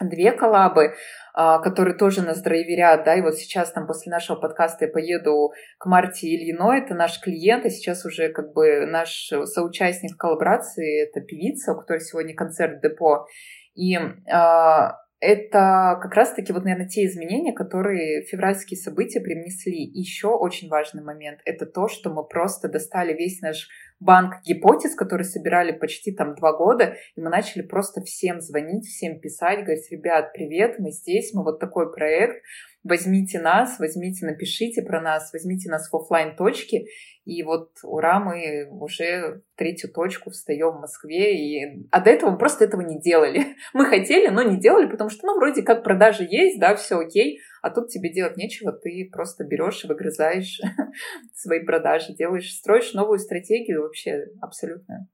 две коллабы, а, которые тоже нас драйверят, да, и вот сейчас там после нашего подкаста я поеду к Марте Ильиной, это наш клиент, и сейчас уже как бы наш соучастник коллаборации, это певица, у которой сегодня концерт депо, и а, это как раз-таки вот, наверное, те изменения, которые февральские события привнесли. Еще очень важный момент — это то, что мы просто достали весь наш банк гипотез, который собирали почти там два года, и мы начали просто всем звонить, всем писать, говорить, ребят, привет, мы здесь, мы вот такой проект, возьмите нас, возьмите, напишите про нас, возьмите нас в офлайн точке и вот ура, мы уже третью точку встаем в Москве, и... а до этого мы просто этого не делали. Мы хотели, но не делали, потому что, ну, вроде как продажи есть, да, все окей, а тут тебе делать нечего, ты просто берешь и выгрызаешь свои продажи, делаешь, строишь новую стратегию вообще абсолютно.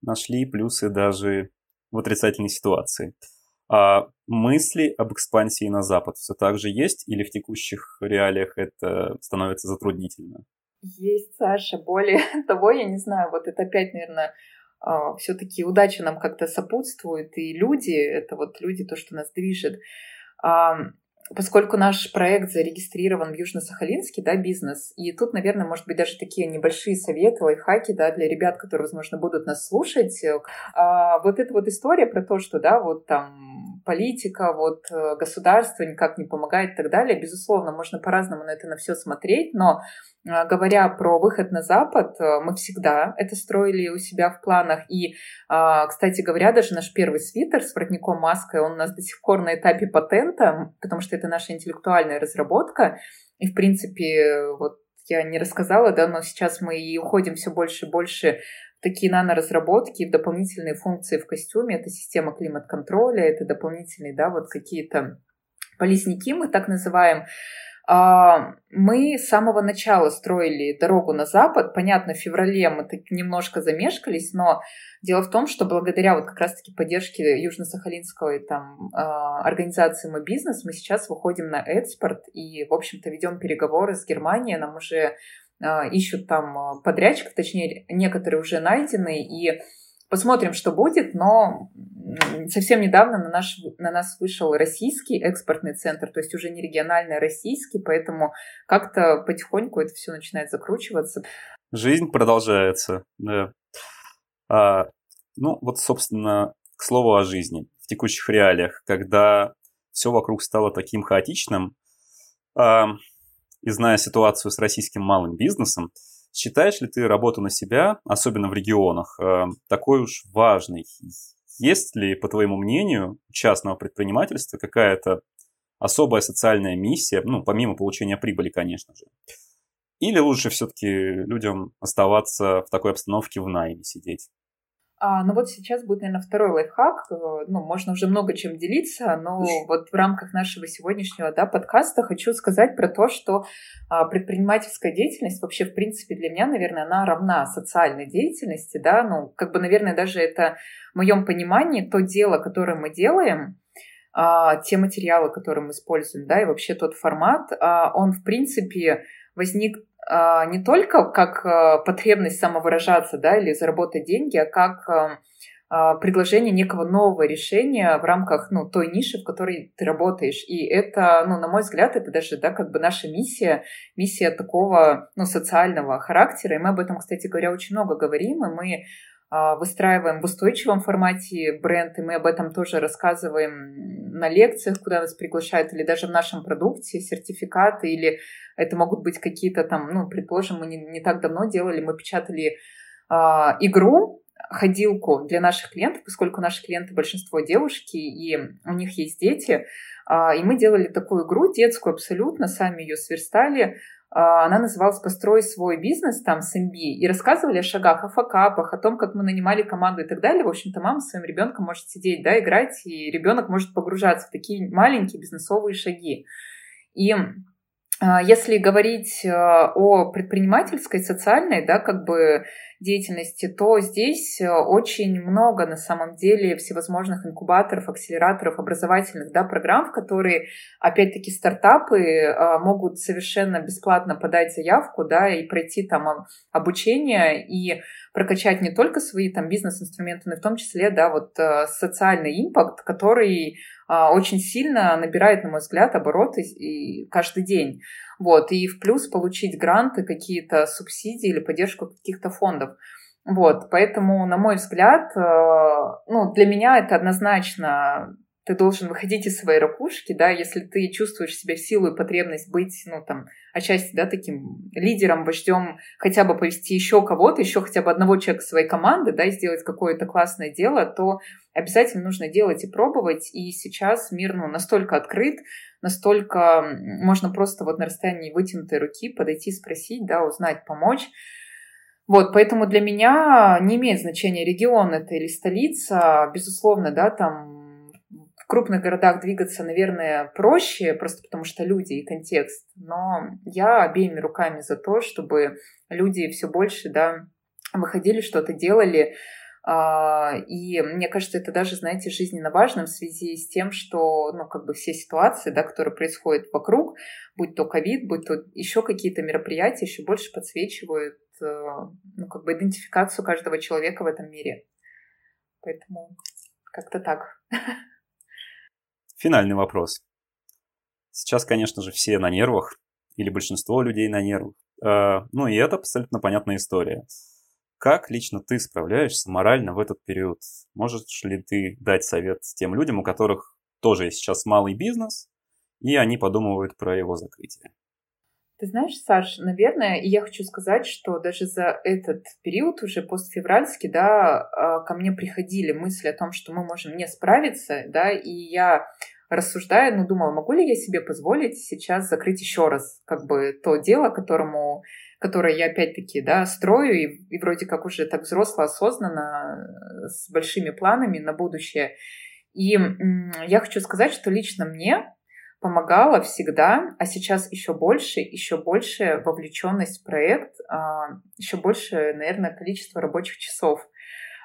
Нашли плюсы даже в отрицательной ситуации. А мысли об экспансии на Запад все так же есть или в текущих реалиях это становится затруднительно? Есть, Саша. Более того, я не знаю, вот это опять, наверное, а, все-таки удача нам как-то сопутствует, и люди, это вот люди, то, что нас движет поскольку наш проект зарегистрирован в Южно-Сахалинске, да, бизнес, и тут, наверное, может быть, даже такие небольшие советы, лайфхаки, да, для ребят, которые, возможно, будут нас слушать. А, вот эта вот история про то, что, да, вот там политика, вот э, государство никак не помогает и так далее, безусловно, можно по-разному на это на все смотреть, но а, говоря про выход на Запад, э, мы всегда это строили у себя в планах. И, а, кстати говоря, даже наш первый свитер с воротником маской, он у нас до сих пор на этапе патента, потому что это наша интеллектуальная разработка. И, в принципе, вот я не рассказала, да, но сейчас мы и уходим все больше и больше такие наноразработки, дополнительные функции в костюме. Это система климат-контроля, это дополнительные, да, вот какие-то полисники мы так называем. А, мы с самого начала строили дорогу на запад. Понятно, в феврале мы так немножко замешкались, но дело в том, что благодаря вот как раз-таки поддержке Южно-Сахалинской там, а, организации «Мы бизнес» мы сейчас выходим на экспорт и, в общем-то, ведем переговоры с Германией. Нам уже ищут там подрядчиков, точнее, некоторые уже найдены, и посмотрим, что будет, но совсем недавно на, наш, на нас вышел российский экспортный центр, то есть уже не региональный, а российский, поэтому как-то потихоньку это все начинает закручиваться. Жизнь продолжается, да. А, ну, вот, собственно, к слову о жизни в текущих реалиях, когда все вокруг стало таким хаотичным, а, и зная ситуацию с российским малым бизнесом, считаешь ли ты работу на себя, особенно в регионах, а, такой уж важной? Есть ли, по твоему мнению, у частного предпринимательства какая-то особая социальная миссия, ну, помимо получения прибыли, конечно же? Или лучше все-таки людям оставаться в такой обстановке в найме сидеть? А, ну вот сейчас будет, наверное, второй лайфхак. Э, ну, можно уже много чем делиться, но вот в рамках нашего сегодняшнего да, подкаста хочу сказать про то, что а, предпринимательская деятельность вообще, в принципе, для меня, наверное, она равна социальной деятельности, да, ну, как бы, наверное, даже это в моем понимании то дело, которое мы делаем, а, те материалы, которые мы используем, да, и вообще тот формат, а, он, в принципе, возник не только как а, потребность самовыражаться, да, или заработать деньги, а как а, предложение некого нового решения в рамках ну, той ниши, в которой ты работаешь. И это, ну, на мой взгляд, это даже да, как бы наша миссия, миссия такого ну, социального характера. И мы об этом, кстати говоря, очень много говорим, и мы а, выстраиваем в устойчивом формате бренд, и мы об этом тоже рассказываем на лекциях, куда нас приглашают, или даже в нашем продукте, сертификаты, или это могут быть какие-то там, ну, предположим, мы не, не так давно делали, мы печатали э, игру, ходилку для наших клиентов, поскольку наши клиенты большинство девушки, и у них есть дети. А, и мы делали такую игру детскую абсолютно, сами ее сверстали. А, она называлась «Построй свой бизнес» там с MB. И рассказывали о шагах, о факапах, о том, как мы нанимали команду и так далее. В общем-то, мама с своим ребенком может сидеть, да, играть, и ребенок может погружаться в такие маленькие бизнесовые шаги. И если говорить о предпринимательской, социальной, да, как бы деятельности, то здесь э, очень много на самом деле всевозможных инкубаторов, акселераторов, образовательных да, программ, в которые, опять-таки, стартапы могут совершенно бесплатно подать заявку да, и пройти там обучение и прокачать не только свои там бизнес-инструменты, но и в том числе да, вот, социальный импакт, который очень сильно набирает, на мой взгляд, обороты и каждый день. Вот, и в плюс получить гранты, какие-то субсидии или поддержку каких-то фондов. Вот, поэтому, на мой взгляд, э, ну, для меня это однозначно ты должен выходить из своей ракушки, да, если ты чувствуешь себя в силу и потребность быть, ну, там, отчасти, да, таким лидером, вождем, хотя бы повести еще кого-то, еще хотя бы одного человека своей команды, да, и сделать какое-то классное дело, то обязательно нужно делать и пробовать. И сейчас мир, ну, настолько открыт, настолько можно просто вот на расстоянии вытянутой руки подойти, спросить, да, узнать, помочь. Вот, поэтому для меня не имеет значения, регион это или столица. Безусловно, да, там в крупных городах двигаться, наверное, проще, просто потому что люди и контекст. Но я обеими руками за то, чтобы люди все больше, да, выходили, что-то делали. А, и мне кажется, это даже, знаете, жизненно важно в связи с тем, что, ну, как бы все ситуации, да, которые происходят вокруг, будь то ковид, будь то еще какие-то мероприятия, еще больше подсвечивают, э, ну, как бы идентификацию каждого человека в этом мире. Поэтому как-то так. Финальный вопрос. Сейчас, конечно же, все на нервах, или большинство людей на нервах. А, ну и это абсолютно понятная история. Как лично ты справляешься морально в этот период? Можешь ли ты дать совет тем людям, у которых тоже есть сейчас малый бизнес, и они подумывают про его закрытие? Ты знаешь, Саш, наверное, и я хочу сказать, что даже за этот период, уже постфевральский, да, а, ко мне приходили мысли о том, что мы можем не справиться, да, и я рассуждая, ну, думала, могу ли я себе позволить сейчас закрыть еще раз, как бы, то дело, которому, которое я опять-таки, да, строю, и, и вроде как уже так взросло, осознанно, с большими планами на будущее. И я хочу сказать, что лично мне помогала всегда, а сейчас еще больше, еще больше вовлеченность в проект, а, еще больше, наверное, количество рабочих часов.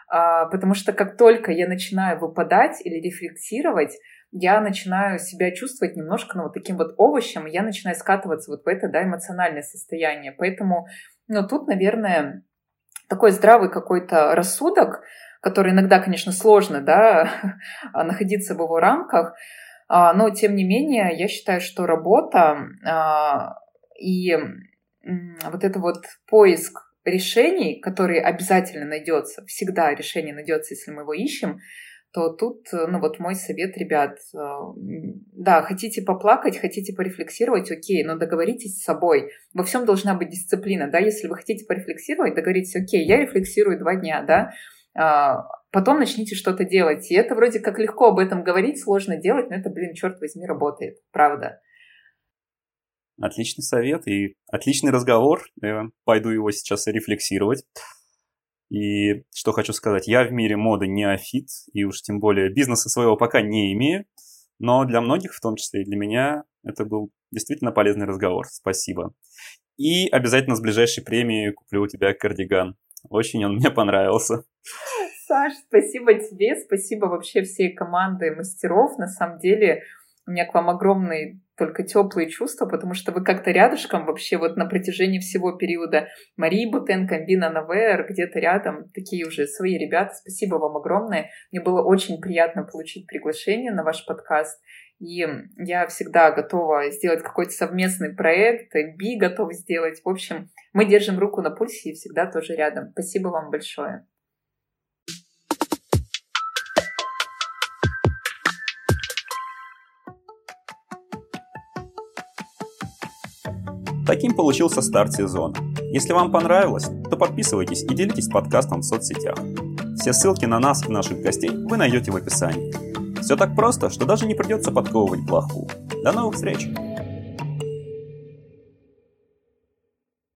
А, потому что как только я начинаю выпадать или рефлексировать, я начинаю себя чувствовать немножко ну, вот таким вот овощем, я начинаю скатываться вот в это да, эмоциональное состояние. Поэтому ну, тут, наверное, такой здравый какой-то рассудок, который иногда, конечно, сложно да, находиться в его рамках, но, тем не менее, я считаю, что работа а, и вот это вот поиск решений, который обязательно найдется, всегда решение найдется, если мы его ищем, то тут, ну вот мой совет, ребят, а, да, хотите поплакать, хотите порефлексировать, окей, но договоритесь с собой. Во всем должна быть дисциплина, да, если вы хотите порефлексировать, договоритесь, окей, я рефлексирую два дня, да, потом начните что-то делать. И это вроде как легко об этом говорить, сложно делать, но это, блин, черт возьми, работает, правда. Отличный совет и отличный разговор. Я пойду его сейчас рефлексировать. И что хочу сказать, я в мире моды не афит, и уж тем более бизнеса своего пока не имею, но для многих, в том числе и для меня, это был действительно полезный разговор. Спасибо. И обязательно с ближайшей премией куплю у тебя кардиган. Очень он мне понравился. Саш, спасибо тебе, спасибо вообще всей команды мастеров. На самом деле, У меня к вам огромный только теплые чувства, потому что вы как-то рядышком вообще вот на протяжении всего периода Марии Бутенко, Бина Навер, где-то рядом, такие уже свои ребята. Спасибо вам огромное. Мне было очень приятно получить приглашение на ваш подкаст. И я всегда готова сделать какой-то совместный проект, Би готов сделать. В общем, мы держим руку на пульсе и всегда тоже рядом. Спасибо вам большое. Таким получился старт сезона. Если вам понравилось, то подписывайтесь и делитесь подкастом в соцсетях. Все ссылки на нас и наших гостей вы найдете в описании. Все так просто, что даже не придется подковывать плоху. До новых встреч!